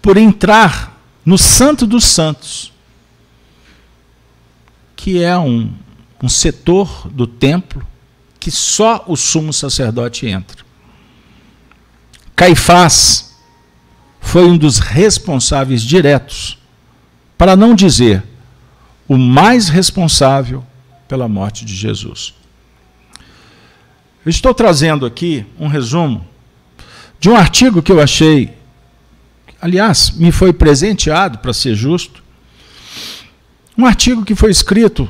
por entrar no Santo dos Santos que é um, um setor do templo que só o sumo sacerdote entra. Caifás foi um dos responsáveis diretos, para não dizer o mais responsável pela morte de Jesus. Eu estou trazendo aqui um resumo de um artigo que eu achei, aliás, me foi presenteado, para ser justo, um artigo que foi escrito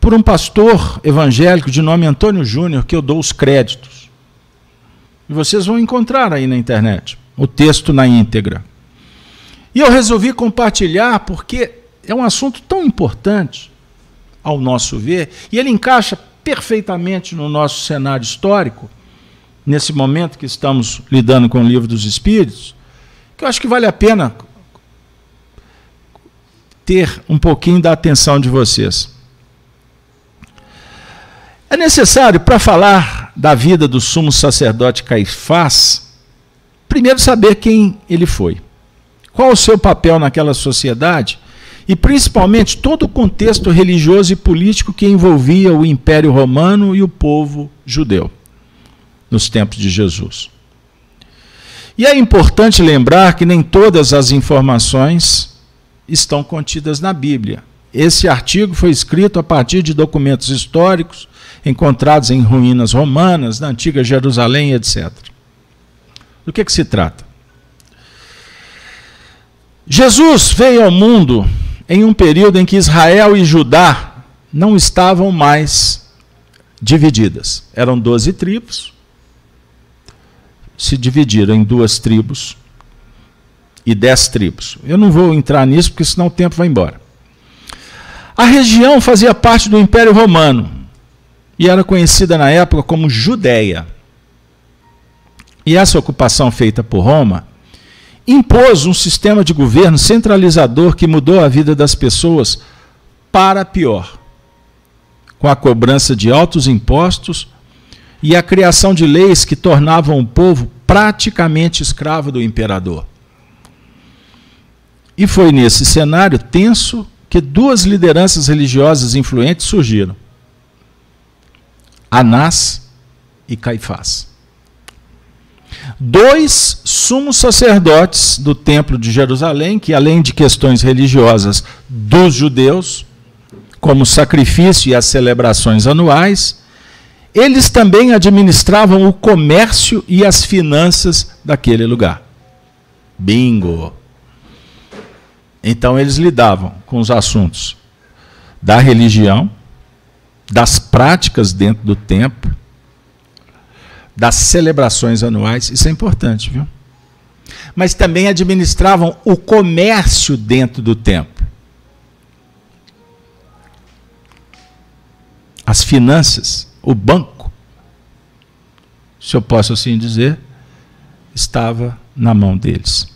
por um pastor evangélico de nome Antônio Júnior, que eu dou os créditos. E vocês vão encontrar aí na internet o texto na íntegra. E eu resolvi compartilhar porque é um assunto tão importante, ao nosso ver, e ele encaixa perfeitamente no nosso cenário histórico, nesse momento que estamos lidando com o livro dos Espíritos, que eu acho que vale a pena ter um pouquinho da atenção de vocês. É necessário, para falar da vida do sumo sacerdote Caifás, primeiro saber quem ele foi, qual o seu papel naquela sociedade e principalmente todo o contexto religioso e político que envolvia o Império Romano e o povo judeu nos tempos de Jesus. E é importante lembrar que nem todas as informações estão contidas na Bíblia. Esse artigo foi escrito a partir de documentos históricos encontrados em ruínas romanas, na antiga Jerusalém, etc. Do que, que se trata? Jesus veio ao mundo em um período em que Israel e Judá não estavam mais divididas. Eram doze tribos, se dividiram em duas tribos e dez tribos. Eu não vou entrar nisso porque senão o tempo vai embora. A região fazia parte do Império Romano e era conhecida na época como Judéia. E essa ocupação feita por Roma impôs um sistema de governo centralizador que mudou a vida das pessoas para pior, com a cobrança de altos impostos e a criação de leis que tornavam o povo praticamente escravo do imperador. E foi nesse cenário tenso que duas lideranças religiosas influentes surgiram: Anás e Caifás dois sumos sacerdotes do Templo de Jerusalém, que além de questões religiosas dos judeus, como o sacrifício e as celebrações anuais, eles também administravam o comércio e as finanças daquele lugar. Bingo! Então eles lidavam com os assuntos da religião, das práticas dentro do templo, das celebrações anuais, isso é importante, viu? Mas também administravam o comércio dentro do templo. As finanças, o banco, se eu posso assim dizer, estava na mão deles.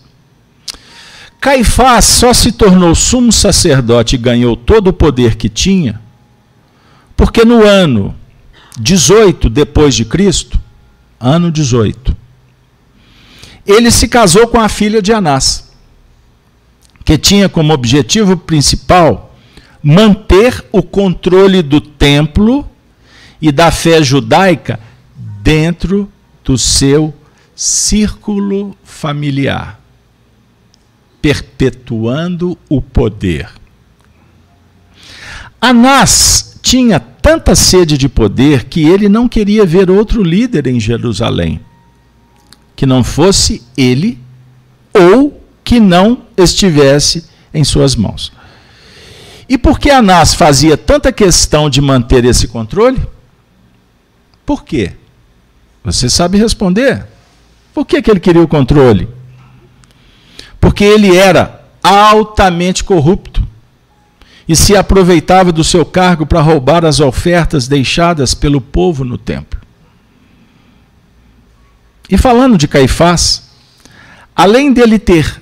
Caifás só se tornou sumo sacerdote e ganhou todo o poder que tinha, porque no ano 18 depois de Cristo, ano 18. Ele se casou com a filha de Anás, que tinha como objetivo principal manter o controle do templo e da fé judaica dentro do seu círculo familiar, perpetuando o poder. Anás tinha tanta sede de poder que ele não queria ver outro líder em Jerusalém que não fosse ele ou que não estivesse em suas mãos. E por que Anás fazia tanta questão de manter esse controle? Por quê? Você sabe responder? Por que, que ele queria o controle? Porque ele era altamente corrupto e se aproveitava do seu cargo para roubar as ofertas deixadas pelo povo no templo. E falando de Caifás, além dele ter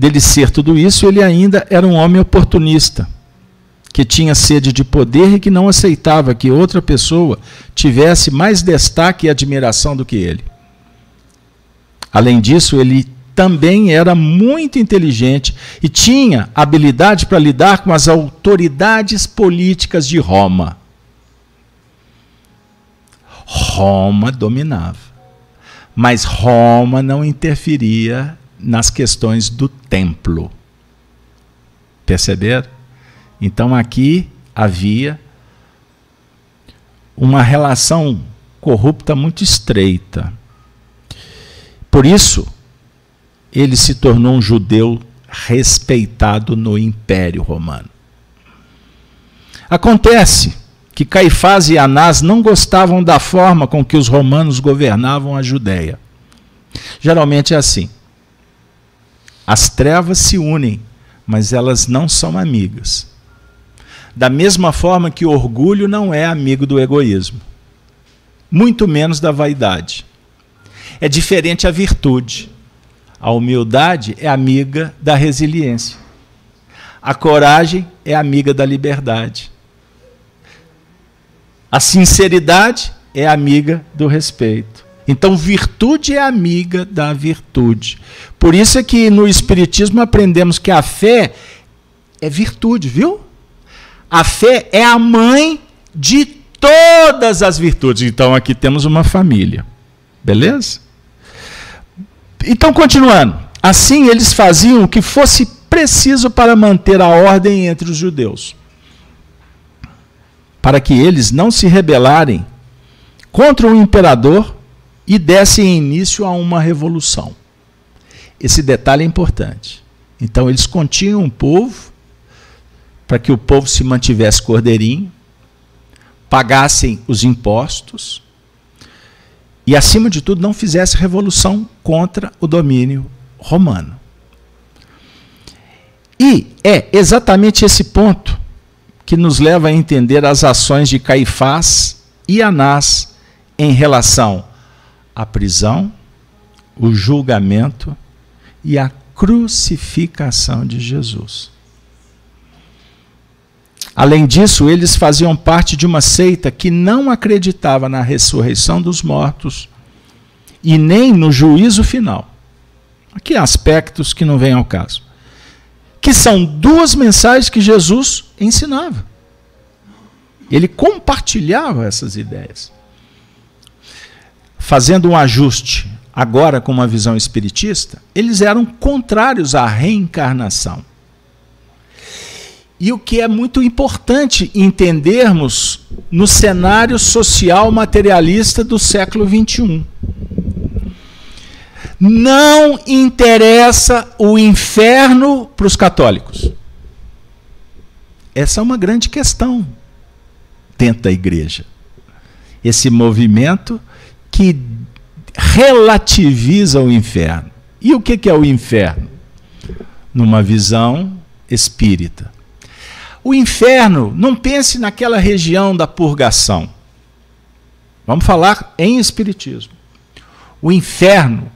dele ser tudo isso, ele ainda era um homem oportunista, que tinha sede de poder e que não aceitava que outra pessoa tivesse mais destaque e admiração do que ele. Além disso, ele também era muito inteligente e tinha habilidade para lidar com as autoridades políticas de Roma. Roma dominava, mas Roma não interferia nas questões do templo. Perceberam? Então aqui havia uma relação corrupta muito estreita. Por isso, ele se tornou um judeu respeitado no Império Romano. Acontece que Caifás e Anás não gostavam da forma com que os romanos governavam a Judéia. Geralmente é assim. As trevas se unem, mas elas não são amigas. Da mesma forma que o orgulho não é amigo do egoísmo, muito menos da vaidade. É diferente a virtude. A humildade é amiga da resiliência. A coragem é amiga da liberdade. A sinceridade é amiga do respeito. Então, virtude é amiga da virtude. Por isso é que no Espiritismo aprendemos que a fé é virtude, viu? A fé é a mãe de todas as virtudes. Então, aqui temos uma família. Beleza? Então, continuando. Assim, eles faziam o que fosse preciso para manter a ordem entre os judeus, para que eles não se rebelarem contra o imperador e dessem início a uma revolução. Esse detalhe é importante. Então, eles continham o povo para que o povo se mantivesse cordeirinho, pagassem os impostos e, acima de tudo, não fizesse revolução contra o domínio romano. E é exatamente esse ponto que nos leva a entender as ações de Caifás e Anás em relação à prisão, o julgamento e a crucificação de Jesus. Além disso, eles faziam parte de uma seita que não acreditava na ressurreição dos mortos e nem no juízo final. Aqui aspectos que não vêm ao caso. Que são duas mensagens que Jesus ensinava. Ele compartilhava essas ideias. Fazendo um ajuste agora com uma visão espiritista, eles eram contrários à reencarnação. E o que é muito importante entendermos no cenário social materialista do século XXI. Não interessa o inferno para os católicos. Essa é uma grande questão dentro da igreja. Esse movimento que relativiza o inferno. E o que é o inferno? Numa visão espírita. O inferno, não pense naquela região da purgação. Vamos falar em espiritismo. O inferno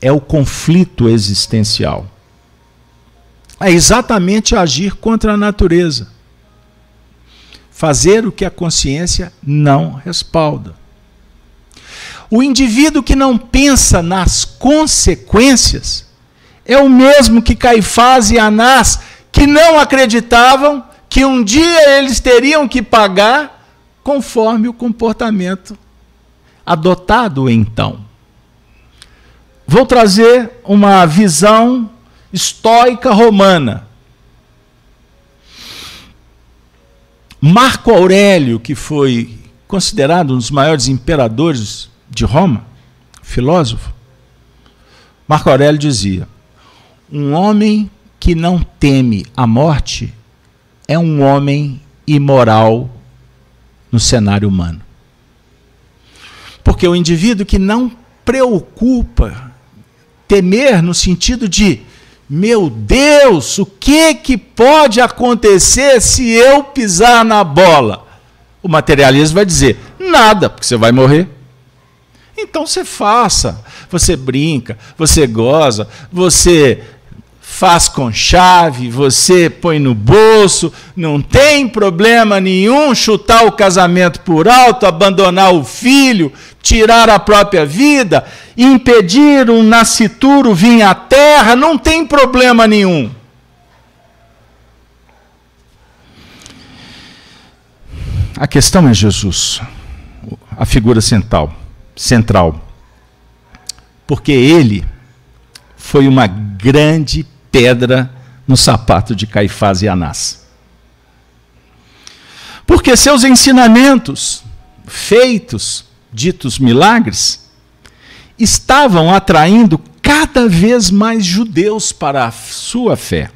é o conflito existencial. É exatamente agir contra a natureza. Fazer o que a consciência não respalda. O indivíduo que não pensa nas consequências é o mesmo que Caifás e Anás, que não acreditavam que um dia eles teriam que pagar conforme o comportamento adotado então. Vou trazer uma visão estoica romana. Marco Aurélio, que foi considerado um dos maiores imperadores de Roma, filósofo, Marco Aurélio dizia: um homem que não teme a morte é um homem imoral no cenário humano. Porque o indivíduo que não preocupa Temer no sentido de, meu Deus, o que, que pode acontecer se eu pisar na bola? O materialismo vai dizer, nada, porque você vai morrer. Então você faça, você brinca, você goza, você faz com chave, você põe no bolso, não tem problema nenhum chutar o casamento por alto, abandonar o filho, tirar a própria vida, impedir um nascituro vir à terra, não tem problema nenhum. A questão é Jesus, a figura central, central. Porque ele foi uma grande pedra no sapato de Caifás e Anás. Porque seus ensinamentos, feitos, ditos milagres, estavam atraindo cada vez mais judeus para a sua fé,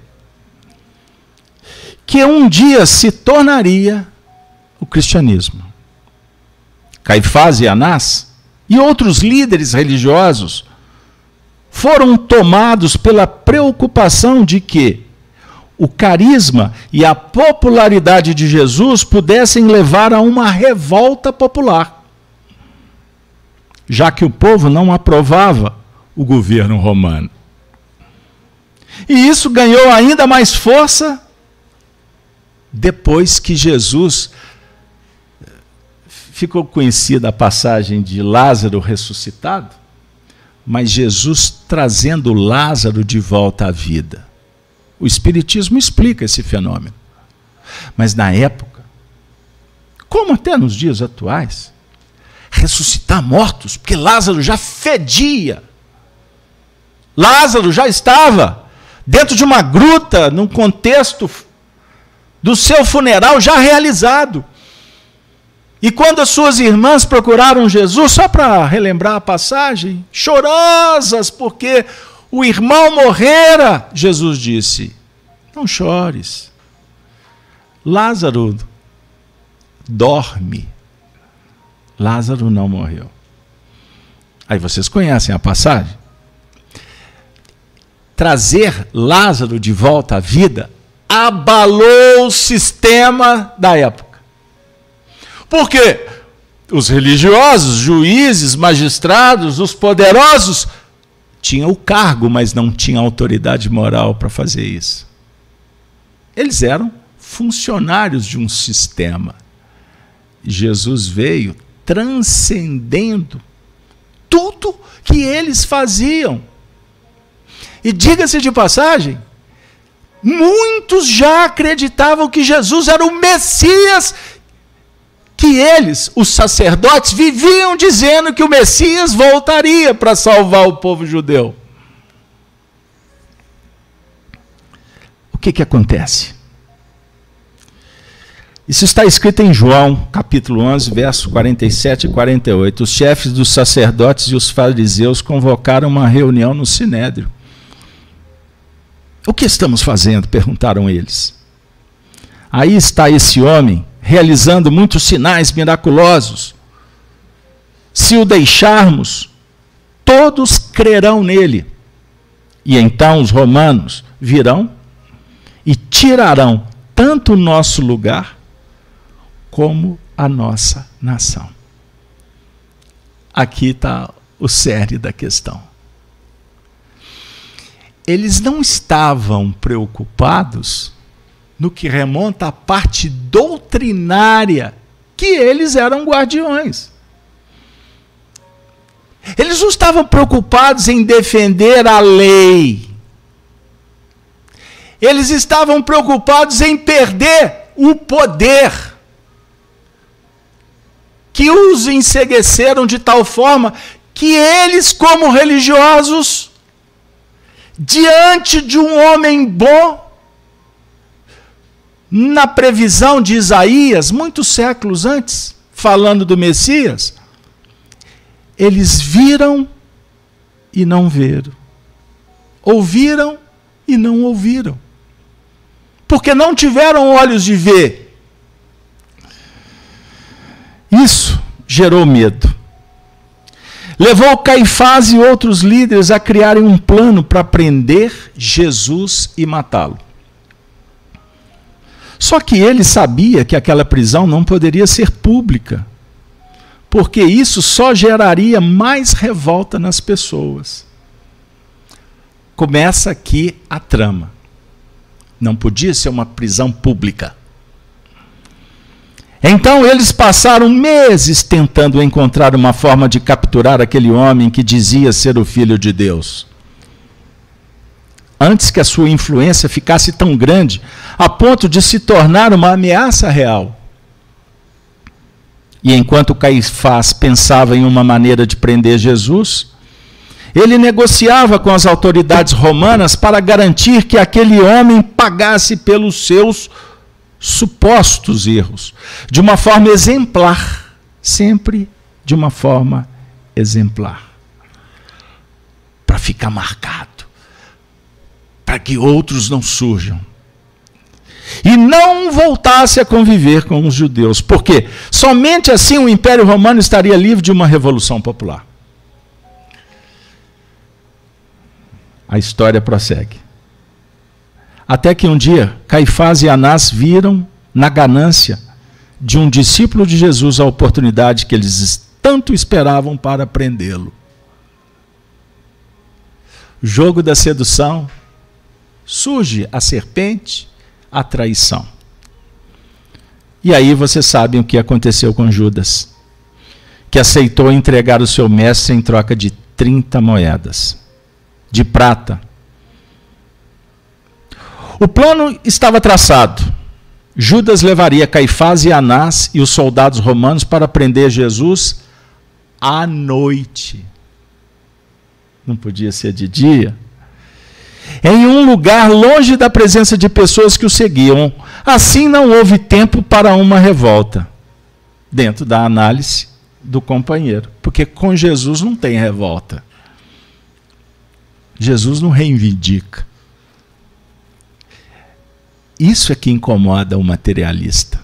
que um dia se tornaria o cristianismo. Caifás e Anás e outros líderes religiosos foram tomados pela preocupação de que o carisma e a popularidade de Jesus pudessem levar a uma revolta popular, já que o povo não aprovava o governo romano. E isso ganhou ainda mais força depois que Jesus ficou conhecida a passagem de Lázaro ressuscitado, mas Jesus trazendo Lázaro de volta à vida. O Espiritismo explica esse fenômeno. Mas na época, como até nos dias atuais, ressuscitar mortos, porque Lázaro já fedia. Lázaro já estava dentro de uma gruta, num contexto do seu funeral já realizado. E quando as suas irmãs procuraram Jesus, só para relembrar a passagem, chorosas porque o irmão morrera, Jesus disse: Não chores. Lázaro dorme. Lázaro não morreu. Aí vocês conhecem a passagem? Trazer Lázaro de volta à vida abalou o sistema da época. Porque os religiosos, juízes, magistrados, os poderosos tinham o cargo, mas não tinham autoridade moral para fazer isso. Eles eram funcionários de um sistema. Jesus veio transcendendo tudo que eles faziam. E diga-se de passagem, muitos já acreditavam que Jesus era o Messias que eles, os sacerdotes, viviam dizendo que o Messias voltaria para salvar o povo judeu. O que, que acontece? Isso está escrito em João, capítulo 11, versos 47 e 48. Os chefes dos sacerdotes e os fariseus convocaram uma reunião no sinédrio. O que estamos fazendo? perguntaram eles. Aí está esse homem realizando muitos sinais miraculosos. Se o deixarmos, todos crerão nele. E então os romanos virão e tirarão tanto o nosso lugar como a nossa nação. Aqui está o sério da questão. Eles não estavam preocupados no que remonta à parte doutrinária, que eles eram guardiões. Eles não estavam preocupados em defender a lei. Eles estavam preocupados em perder o poder que os ensegueceram de tal forma que eles, como religiosos, diante de um homem bom, na previsão de Isaías, muitos séculos antes, falando do Messias, eles viram e não viram, ouviram e não ouviram, porque não tiveram olhos de ver isso gerou medo. Levou Caifás e outros líderes a criarem um plano para prender Jesus e matá-lo. Só que ele sabia que aquela prisão não poderia ser pública, porque isso só geraria mais revolta nas pessoas. Começa aqui a trama. Não podia ser uma prisão pública. Então eles passaram meses tentando encontrar uma forma de capturar aquele homem que dizia ser o filho de Deus. Antes que a sua influência ficasse tão grande a ponto de se tornar uma ameaça real. E enquanto Caifás pensava em uma maneira de prender Jesus, ele negociava com as autoridades romanas para garantir que aquele homem pagasse pelos seus supostos erros, de uma forma exemplar, sempre de uma forma exemplar. Para ficar marcado, para que outros não surjam. E não voltasse a conviver com os judeus, porque somente assim o Império Romano estaria livre de uma revolução popular. A história prossegue. Até que um dia Caifás e Anás viram na ganância de um discípulo de Jesus a oportunidade que eles tanto esperavam para prendê-lo. Jogo da sedução, surge a serpente, a traição. E aí vocês sabem o que aconteceu com Judas. que aceitou entregar o seu mestre em troca de 30 moedas de prata. O plano estava traçado. Judas levaria Caifás e Anás e os soldados romanos para prender Jesus à noite. Não podia ser de dia. Em um lugar longe da presença de pessoas que o seguiam. Assim não houve tempo para uma revolta. Dentro da análise do companheiro. Porque com Jesus não tem revolta. Jesus não reivindica. Isso é que incomoda o materialista,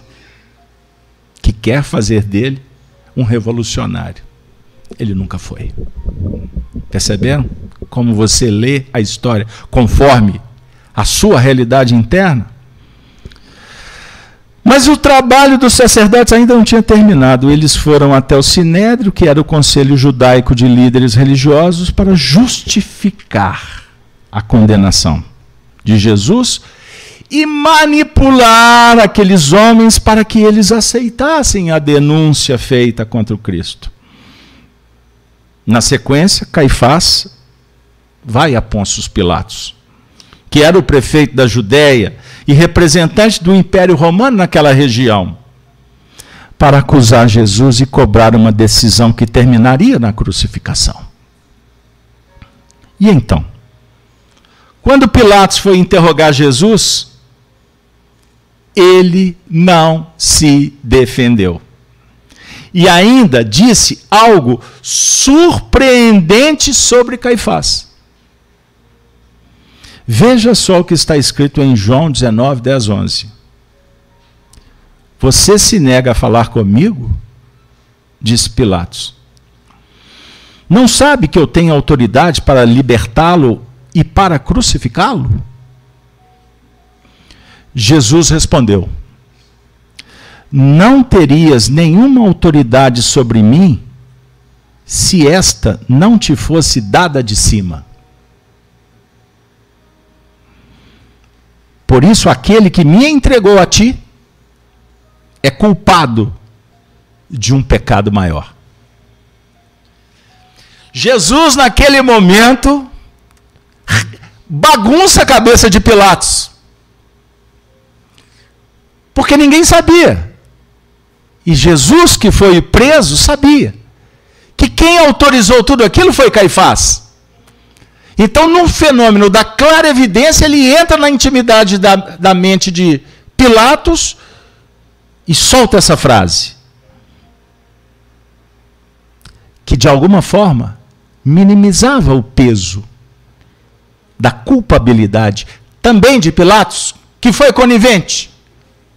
que quer fazer dele um revolucionário. Ele nunca foi. Perceberam? Como você lê a história conforme a sua realidade interna? Mas o trabalho dos sacerdotes ainda não tinha terminado. Eles foram até o Sinédrio, que era o conselho judaico de líderes religiosos, para justificar a condenação de Jesus e manipular aqueles homens para que eles aceitassem a denúncia feita contra o Cristo. Na sequência, Caifás vai a Pôncio Pilatos, que era o prefeito da Judéia e representante do Império Romano naquela região, para acusar Jesus e cobrar uma decisão que terminaria na crucificação. E então? Quando Pilatos foi interrogar Jesus, ele não se defendeu. E ainda disse algo surpreendente sobre Caifás. Veja só o que está escrito em João 19, 10, 11. Você se nega a falar comigo? Disse Pilatos. Não sabe que eu tenho autoridade para libertá-lo e para crucificá-lo? Jesus respondeu: Não terias nenhuma autoridade sobre mim se esta não te fosse dada de cima. Por isso, aquele que me entregou a ti é culpado de um pecado maior. Jesus, naquele momento, bagunça a cabeça de Pilatos. Porque ninguém sabia. E Jesus, que foi preso, sabia. Que quem autorizou tudo aquilo foi Caifás. Então, no fenômeno da clara evidência, ele entra na intimidade da, da mente de Pilatos e solta essa frase. Que de alguma forma minimizava o peso da culpabilidade também de Pilatos, que foi conivente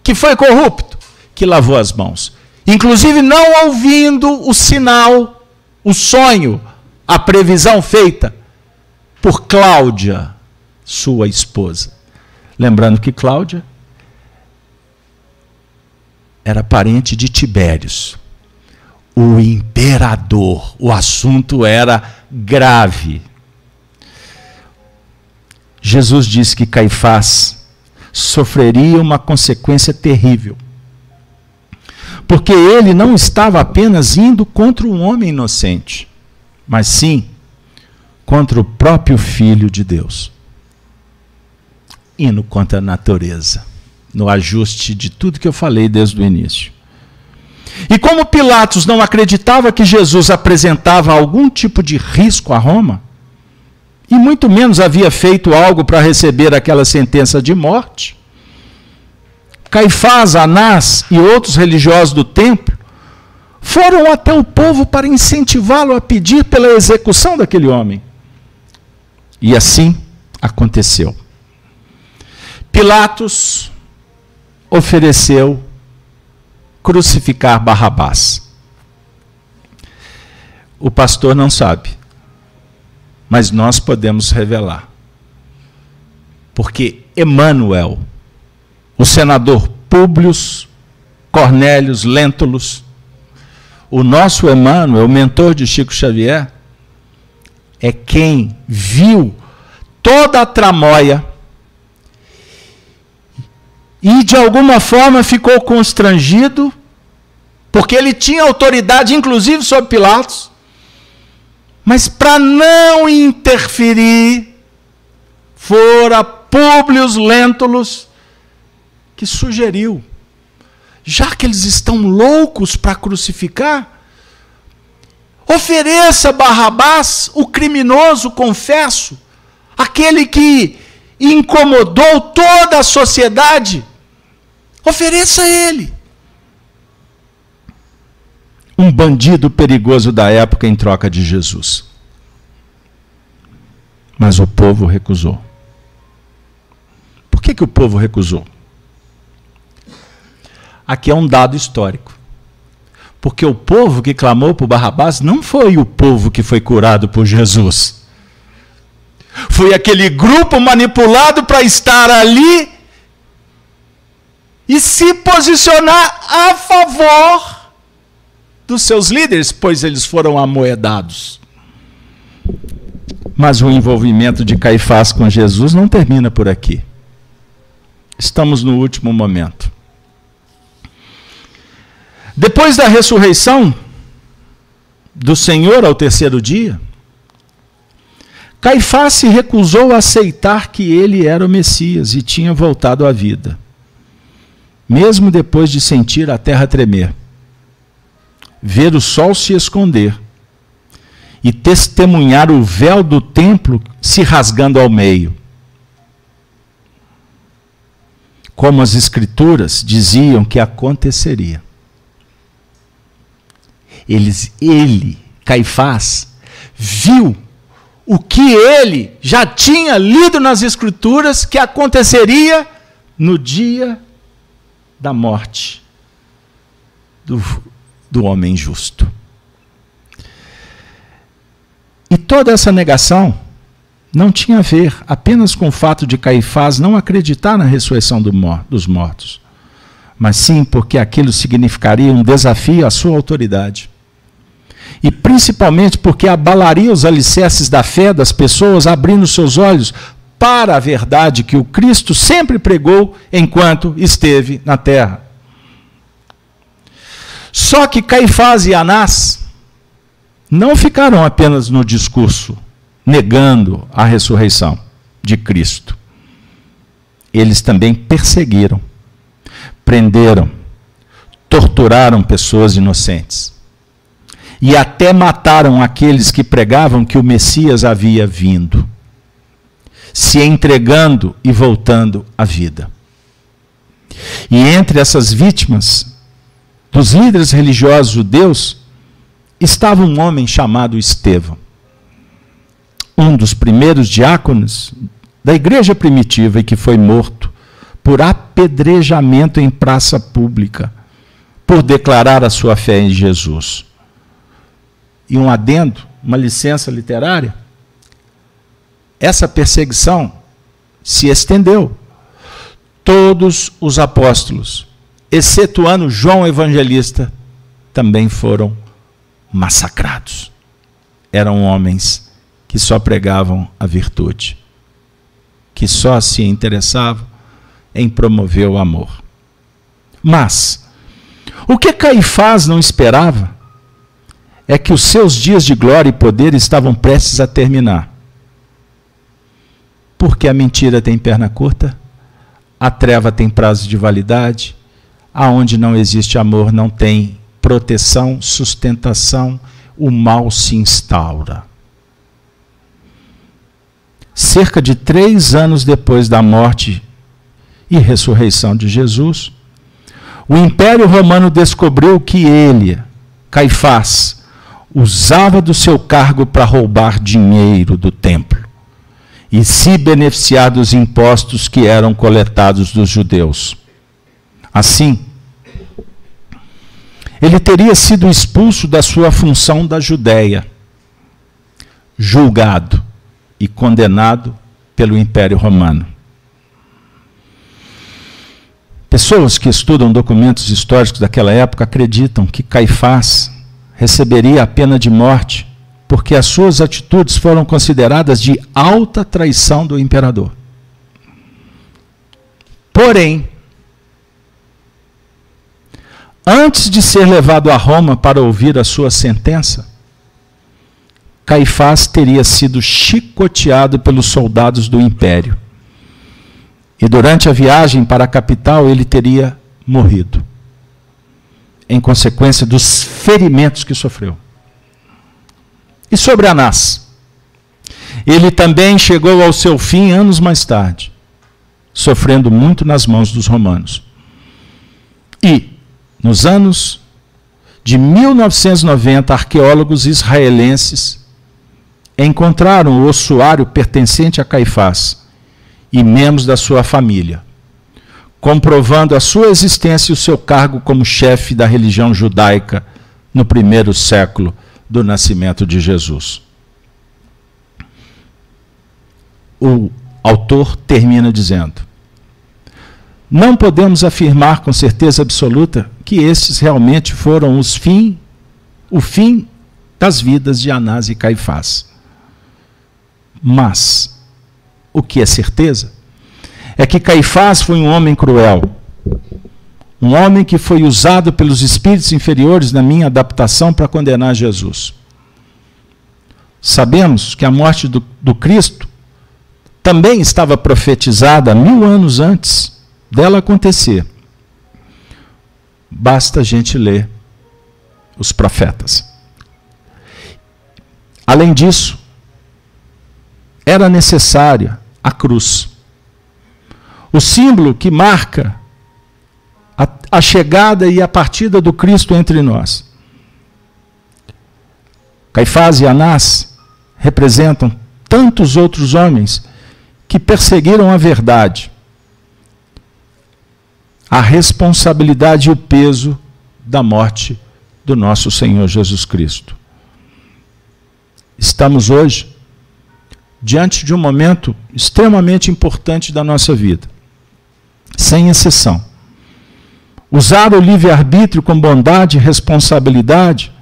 que foi corrupto, que lavou as mãos. Inclusive não ouvindo o sinal, o sonho, a previsão feita por Cláudia, sua esposa. Lembrando que Cláudia era parente de Tibérios, o imperador. O assunto era grave. Jesus disse que Caifás sofreria uma consequência terrível. Porque ele não estava apenas indo contra um homem inocente, mas sim contra o próprio Filho de Deus. Indo contra a natureza, no ajuste de tudo que eu falei desde o início. E como Pilatos não acreditava que Jesus apresentava algum tipo de risco a Roma, e muito menos havia feito algo para receber aquela sentença de morte. Caifás, Anás e outros religiosos do templo foram até o povo para incentivá-lo a pedir pela execução daquele homem. E assim aconteceu. Pilatos ofereceu crucificar Barrabás. O pastor não sabe mas nós podemos revelar. Porque Emanuel, o senador Públio Cornélios Lentulus, o nosso Emmanuel, o mentor de Chico Xavier, é quem viu toda a tramóia e de alguma forma ficou constrangido porque ele tinha autoridade, inclusive sobre Pilatos, mas para não interferir, fora Públio Lentulus que sugeriu, já que eles estão loucos para crucificar, ofereça Barrabás, o criminoso, confesso, aquele que incomodou toda a sociedade, ofereça ele. Um bandido perigoso da época em troca de Jesus. Mas o povo recusou. Por que, que o povo recusou? Aqui é um dado histórico. Porque o povo que clamou por Barrabás não foi o povo que foi curado por Jesus. Foi aquele grupo manipulado para estar ali e se posicionar a favor dos seus líderes, pois eles foram amoedados. Mas o envolvimento de Caifás com Jesus não termina por aqui. Estamos no último momento. Depois da ressurreição do Senhor ao terceiro dia, Caifás se recusou a aceitar que ele era o Messias e tinha voltado à vida, mesmo depois de sentir a terra tremer, ver o sol se esconder e testemunhar o véu do templo se rasgando ao meio. Como as Escrituras diziam que aconteceria eles, ele, Caifás, viu o que ele já tinha lido nas Escrituras que aconteceria no dia da morte do, do homem justo. E toda essa negação não tinha a ver apenas com o fato de Caifás não acreditar na ressurreição do dos mortos, mas sim porque aquilo significaria um desafio à sua autoridade e principalmente porque abalaria os alicerces da fé das pessoas, abrindo seus olhos para a verdade que o Cristo sempre pregou enquanto esteve na terra. Só que Caifás e Anás não ficaram apenas no discurso negando a ressurreição de Cristo. Eles também perseguiram, prenderam, torturaram pessoas inocentes e até mataram aqueles que pregavam que o Messias havia vindo, se entregando e voltando à vida. E entre essas vítimas dos líderes religiosos judeus estava um homem chamado Estevão, um dos primeiros diáconos da igreja primitiva e que foi morto por apedrejamento em praça pública por declarar a sua fé em Jesus e um adendo, uma licença literária, essa perseguição se estendeu. Todos os apóstolos, excetuando João Evangelista, também foram massacrados. Eram homens que só pregavam a virtude, que só se interessavam em promover o amor. Mas, o que Caifás não esperava é que os seus dias de glória e poder estavam prestes a terminar. Porque a mentira tem perna curta, a treva tem prazo de validade, aonde não existe amor não tem proteção, sustentação, o mal se instaura. Cerca de três anos depois da morte e ressurreição de Jesus, o Império Romano descobriu que ele, Caifás, usava do seu cargo para roubar dinheiro do templo e se beneficiar dos impostos que eram coletados dos judeus. Assim, ele teria sido expulso da sua função da Judéia, julgado e condenado pelo Império Romano. Pessoas que estudam documentos históricos daquela época acreditam que Caifás receberia a pena de morte, porque as suas atitudes foram consideradas de alta traição do imperador. Porém, antes de ser levado a Roma para ouvir a sua sentença, Caifás teria sido chicoteado pelos soldados do império. E durante a viagem para a capital ele teria morrido, em consequência dos ferimentos que sofreu. E sobre Anás? Ele também chegou ao seu fim anos mais tarde, sofrendo muito nas mãos dos romanos. E, nos anos de 1990, arqueólogos israelenses encontraram o ossuário pertencente a Caifás e membros da sua família, comprovando a sua existência e o seu cargo como chefe da religião judaica no primeiro século do nascimento de Jesus. O autor termina dizendo: Não podemos afirmar com certeza absoluta que estes realmente foram os fim, o fim das vidas de Anás e Caifás. Mas o que é certeza é que Caifás foi um homem cruel, um homem que foi usado pelos espíritos inferiores na minha adaptação para condenar Jesus. Sabemos que a morte do, do Cristo também estava profetizada mil anos antes dela acontecer. Basta a gente ler os profetas. Além disso, era necessária a cruz. O símbolo que marca a, a, chegada e a partida do Cristo entre nós. Caifás e Anás representam tantos outros homens que perseguiram a verdade, a responsabilidade e o peso da morte do nosso Senhor Jesus Cristo. Estamos hoje diante de um momento extremamente importante da nossa vida, sem exceção. Usar o livre-arbítrio com bondade e responsabilidade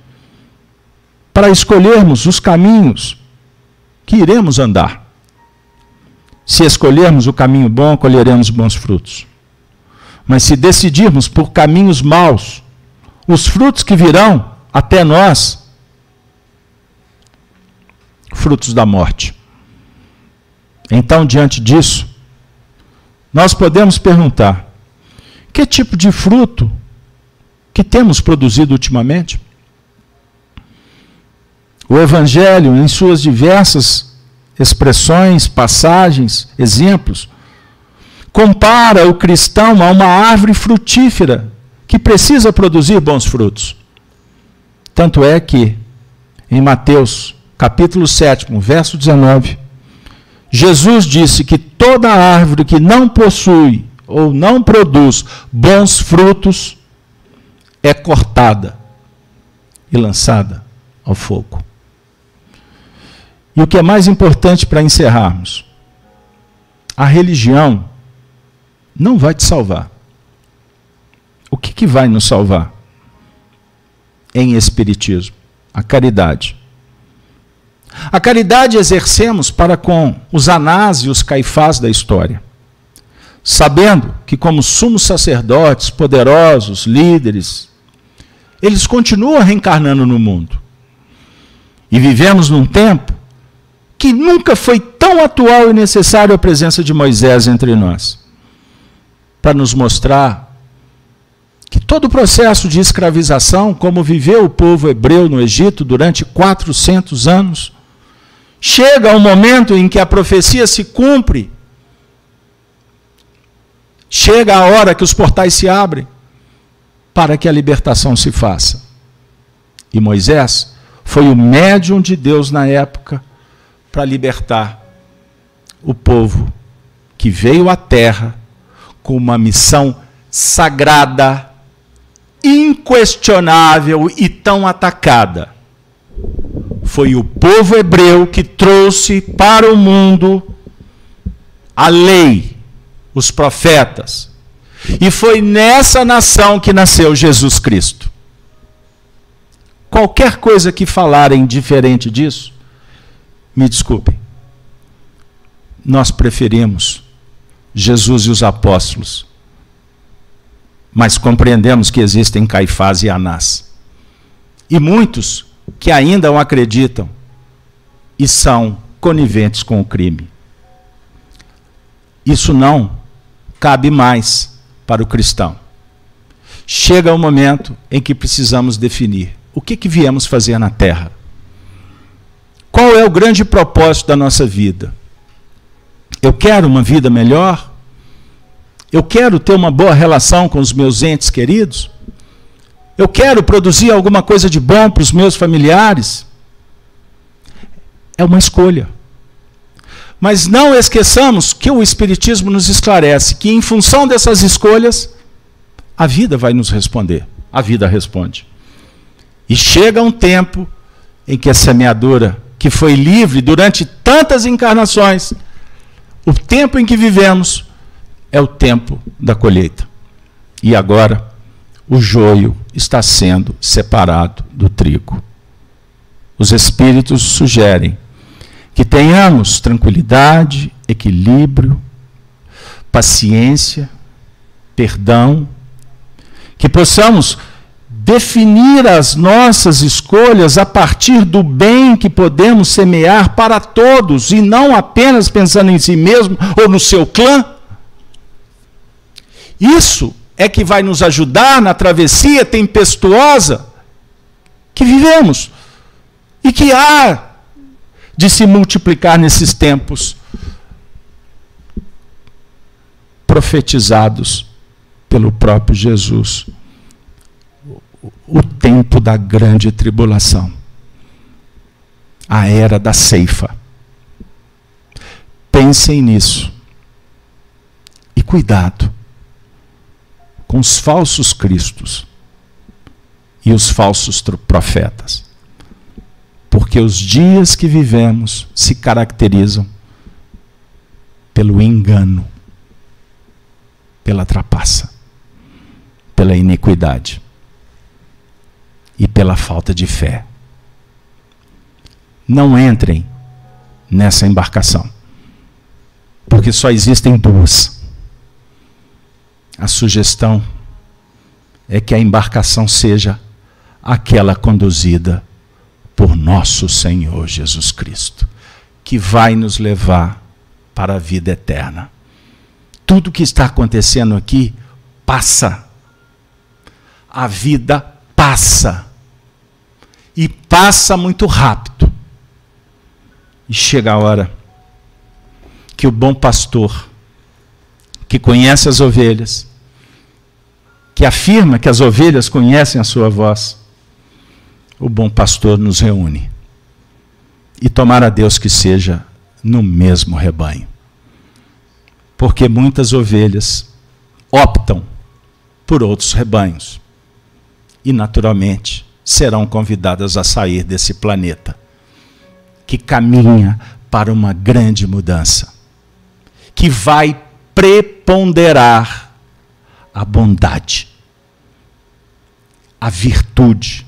para escolhermos os caminhos que iremos andar. Se escolhermos o caminho bom, colheremos bons frutos. Mas se decidirmos por caminhos maus, os frutos que virão até nós, frutos da morte. Então, diante disso, nós podemos perguntar: que tipo de fruto que temos produzido ultimamente? O Evangelho, em suas diversas expressões, passagens, exemplos, compara o cristão a uma árvore frutífera que precisa produzir bons frutos. Tanto é que, em Mateus, capítulo 7, verso 19, Jesus disse que toda árvore que não possui ou não produz bons frutos é cortada e lançada ao fogo. E o que é mais importante para encerrarmos? A religião não vai te salvar. O que, que vai nos salvar? Em Espiritismo, a caridade. A caridade exercemos para com os Anás e os Caifás da história, sabendo que, como sumos sacerdotes, poderosos, líderes, eles continuam reencarnando no mundo. E vivemos num tempo que nunca foi tão atual e necessário a presença de Moisés entre nós para nos mostrar que todo o processo de escravização, como viveu o povo hebreu no Egito durante 400 anos, Chega um momento em que a profecia se cumpre. Chega a hora que os portais se abrem para que a libertação se faça. E Moisés foi o médium de Deus na época para libertar o povo que veio à terra com uma missão sagrada, inquestionável e tão atacada foi o povo hebreu que trouxe para o mundo a lei, os profetas. E foi nessa nação que nasceu Jesus Cristo. Qualquer coisa que falarem diferente disso, me desculpem. Nós preferimos Jesus e os apóstolos mas compreendemos que existem Caifás e Anás. E muitos que ainda o acreditam e são coniventes com o crime. Isso não cabe mais para o cristão. Chega o momento em que precisamos definir o que, que viemos fazer na terra. Qual é o grande propósito da nossa vida? Eu quero uma vida melhor? Eu quero ter uma boa relação com os meus entes queridos? Eu quero produzir alguma coisa de bom para os meus familiares? É uma escolha. Mas não esqueçamos que o Espiritismo nos esclarece que, em função dessas escolhas, a vida vai nos responder. A vida responde. E chega um tempo em que a semeadora que foi livre durante tantas encarnações, o tempo em que vivemos é o tempo da colheita. E agora, o joio está sendo separado do trigo. Os Espíritos sugerem que tenhamos tranquilidade, equilíbrio, paciência, perdão, que possamos definir as nossas escolhas a partir do bem que podemos semear para todos e não apenas pensando em si mesmo ou no seu clã. Isso é que vai nos ajudar na travessia tempestuosa que vivemos e que há de se multiplicar nesses tempos profetizados pelo próprio Jesus o tempo da grande tribulação, a era da ceifa. Pensem nisso. E cuidado com os falsos cristos e os falsos profetas. Porque os dias que vivemos se caracterizam pelo engano, pela trapaça, pela iniquidade e pela falta de fé. Não entrem nessa embarcação, porque só existem duas. A sugestão é que a embarcação seja aquela conduzida por nosso Senhor Jesus Cristo, que vai nos levar para a vida eterna. Tudo que está acontecendo aqui passa. A vida passa e passa muito rápido. E chega a hora que o bom pastor, que conhece as ovelhas, que afirma que as ovelhas conhecem a sua voz, o bom pastor nos reúne. E tomara a Deus que seja no mesmo rebanho. Porque muitas ovelhas optam por outros rebanhos. E, naturalmente, serão convidadas a sair desse planeta que caminha para uma grande mudança, que vai preponderar a bondade, a virtude,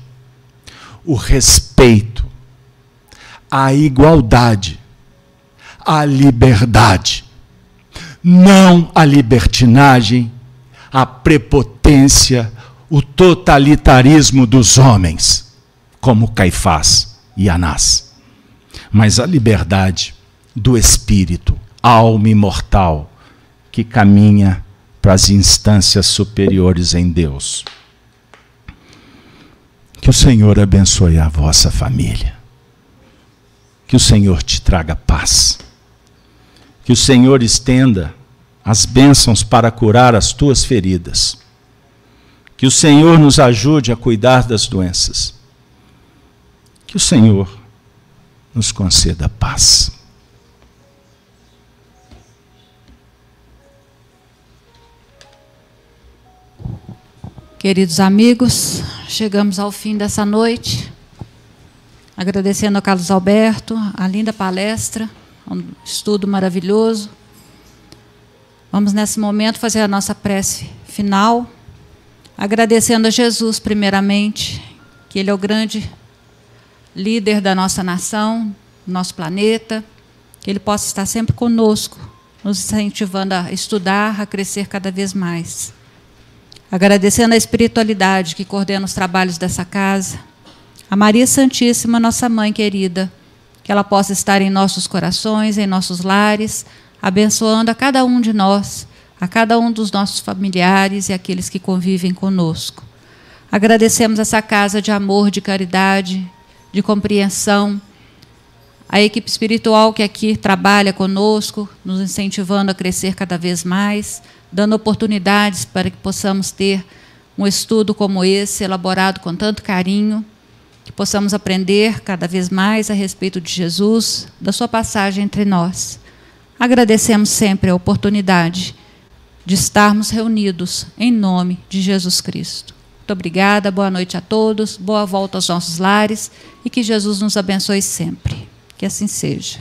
o respeito, a igualdade, a liberdade, não a libertinagem, a prepotência, o totalitarismo dos homens, como Caifás e Anás, mas a liberdade do espírito, alma imortal, que caminha para as instâncias superiores em Deus. Que o Senhor abençoe a vossa família. Que o Senhor te traga paz. Que o Senhor estenda as bênçãos para curar as tuas feridas que o Senhor nos ajude a cuidar das doenças. Que o Senhor nos conceda paz.
Queridos amigos, chegamos ao fim dessa noite. Agradecendo ao Carlos Alberto, a linda palestra, um estudo maravilhoso. Vamos, nesse momento, fazer a nossa prece final agradecendo a Jesus, primeiramente, que Ele é o grande líder da nossa nação, do nosso planeta, que Ele possa estar sempre conosco, nos incentivando a estudar, a crescer cada vez mais. Agradecendo a espiritualidade que coordena os trabalhos dessa casa, a Maria Santíssima, nossa mãe querida, que ela possa estar em nossos corações, em nossos lares, abençoando a cada um de nós, a cada um dos nossos familiares e aqueles que convivem conosco. Agradecemos essa casa de amor, de caridade, de compreensão, a equipe espiritual que aqui trabalha conosco, nos incentivando a crescer cada vez mais, dando oportunidades para que possamos ter um estudo como esse, elaborado com tanto carinho, que possamos aprender cada vez mais a respeito de Jesus, da sua passagem entre nós. Agradecemos sempre a oportunidade de estarmos reunidos em nome de Jesus Cristo. Muito obrigada, boa noite a todos, boa volta aos nossos lares e que Jesus nos abençoe sempre. Que assim seja.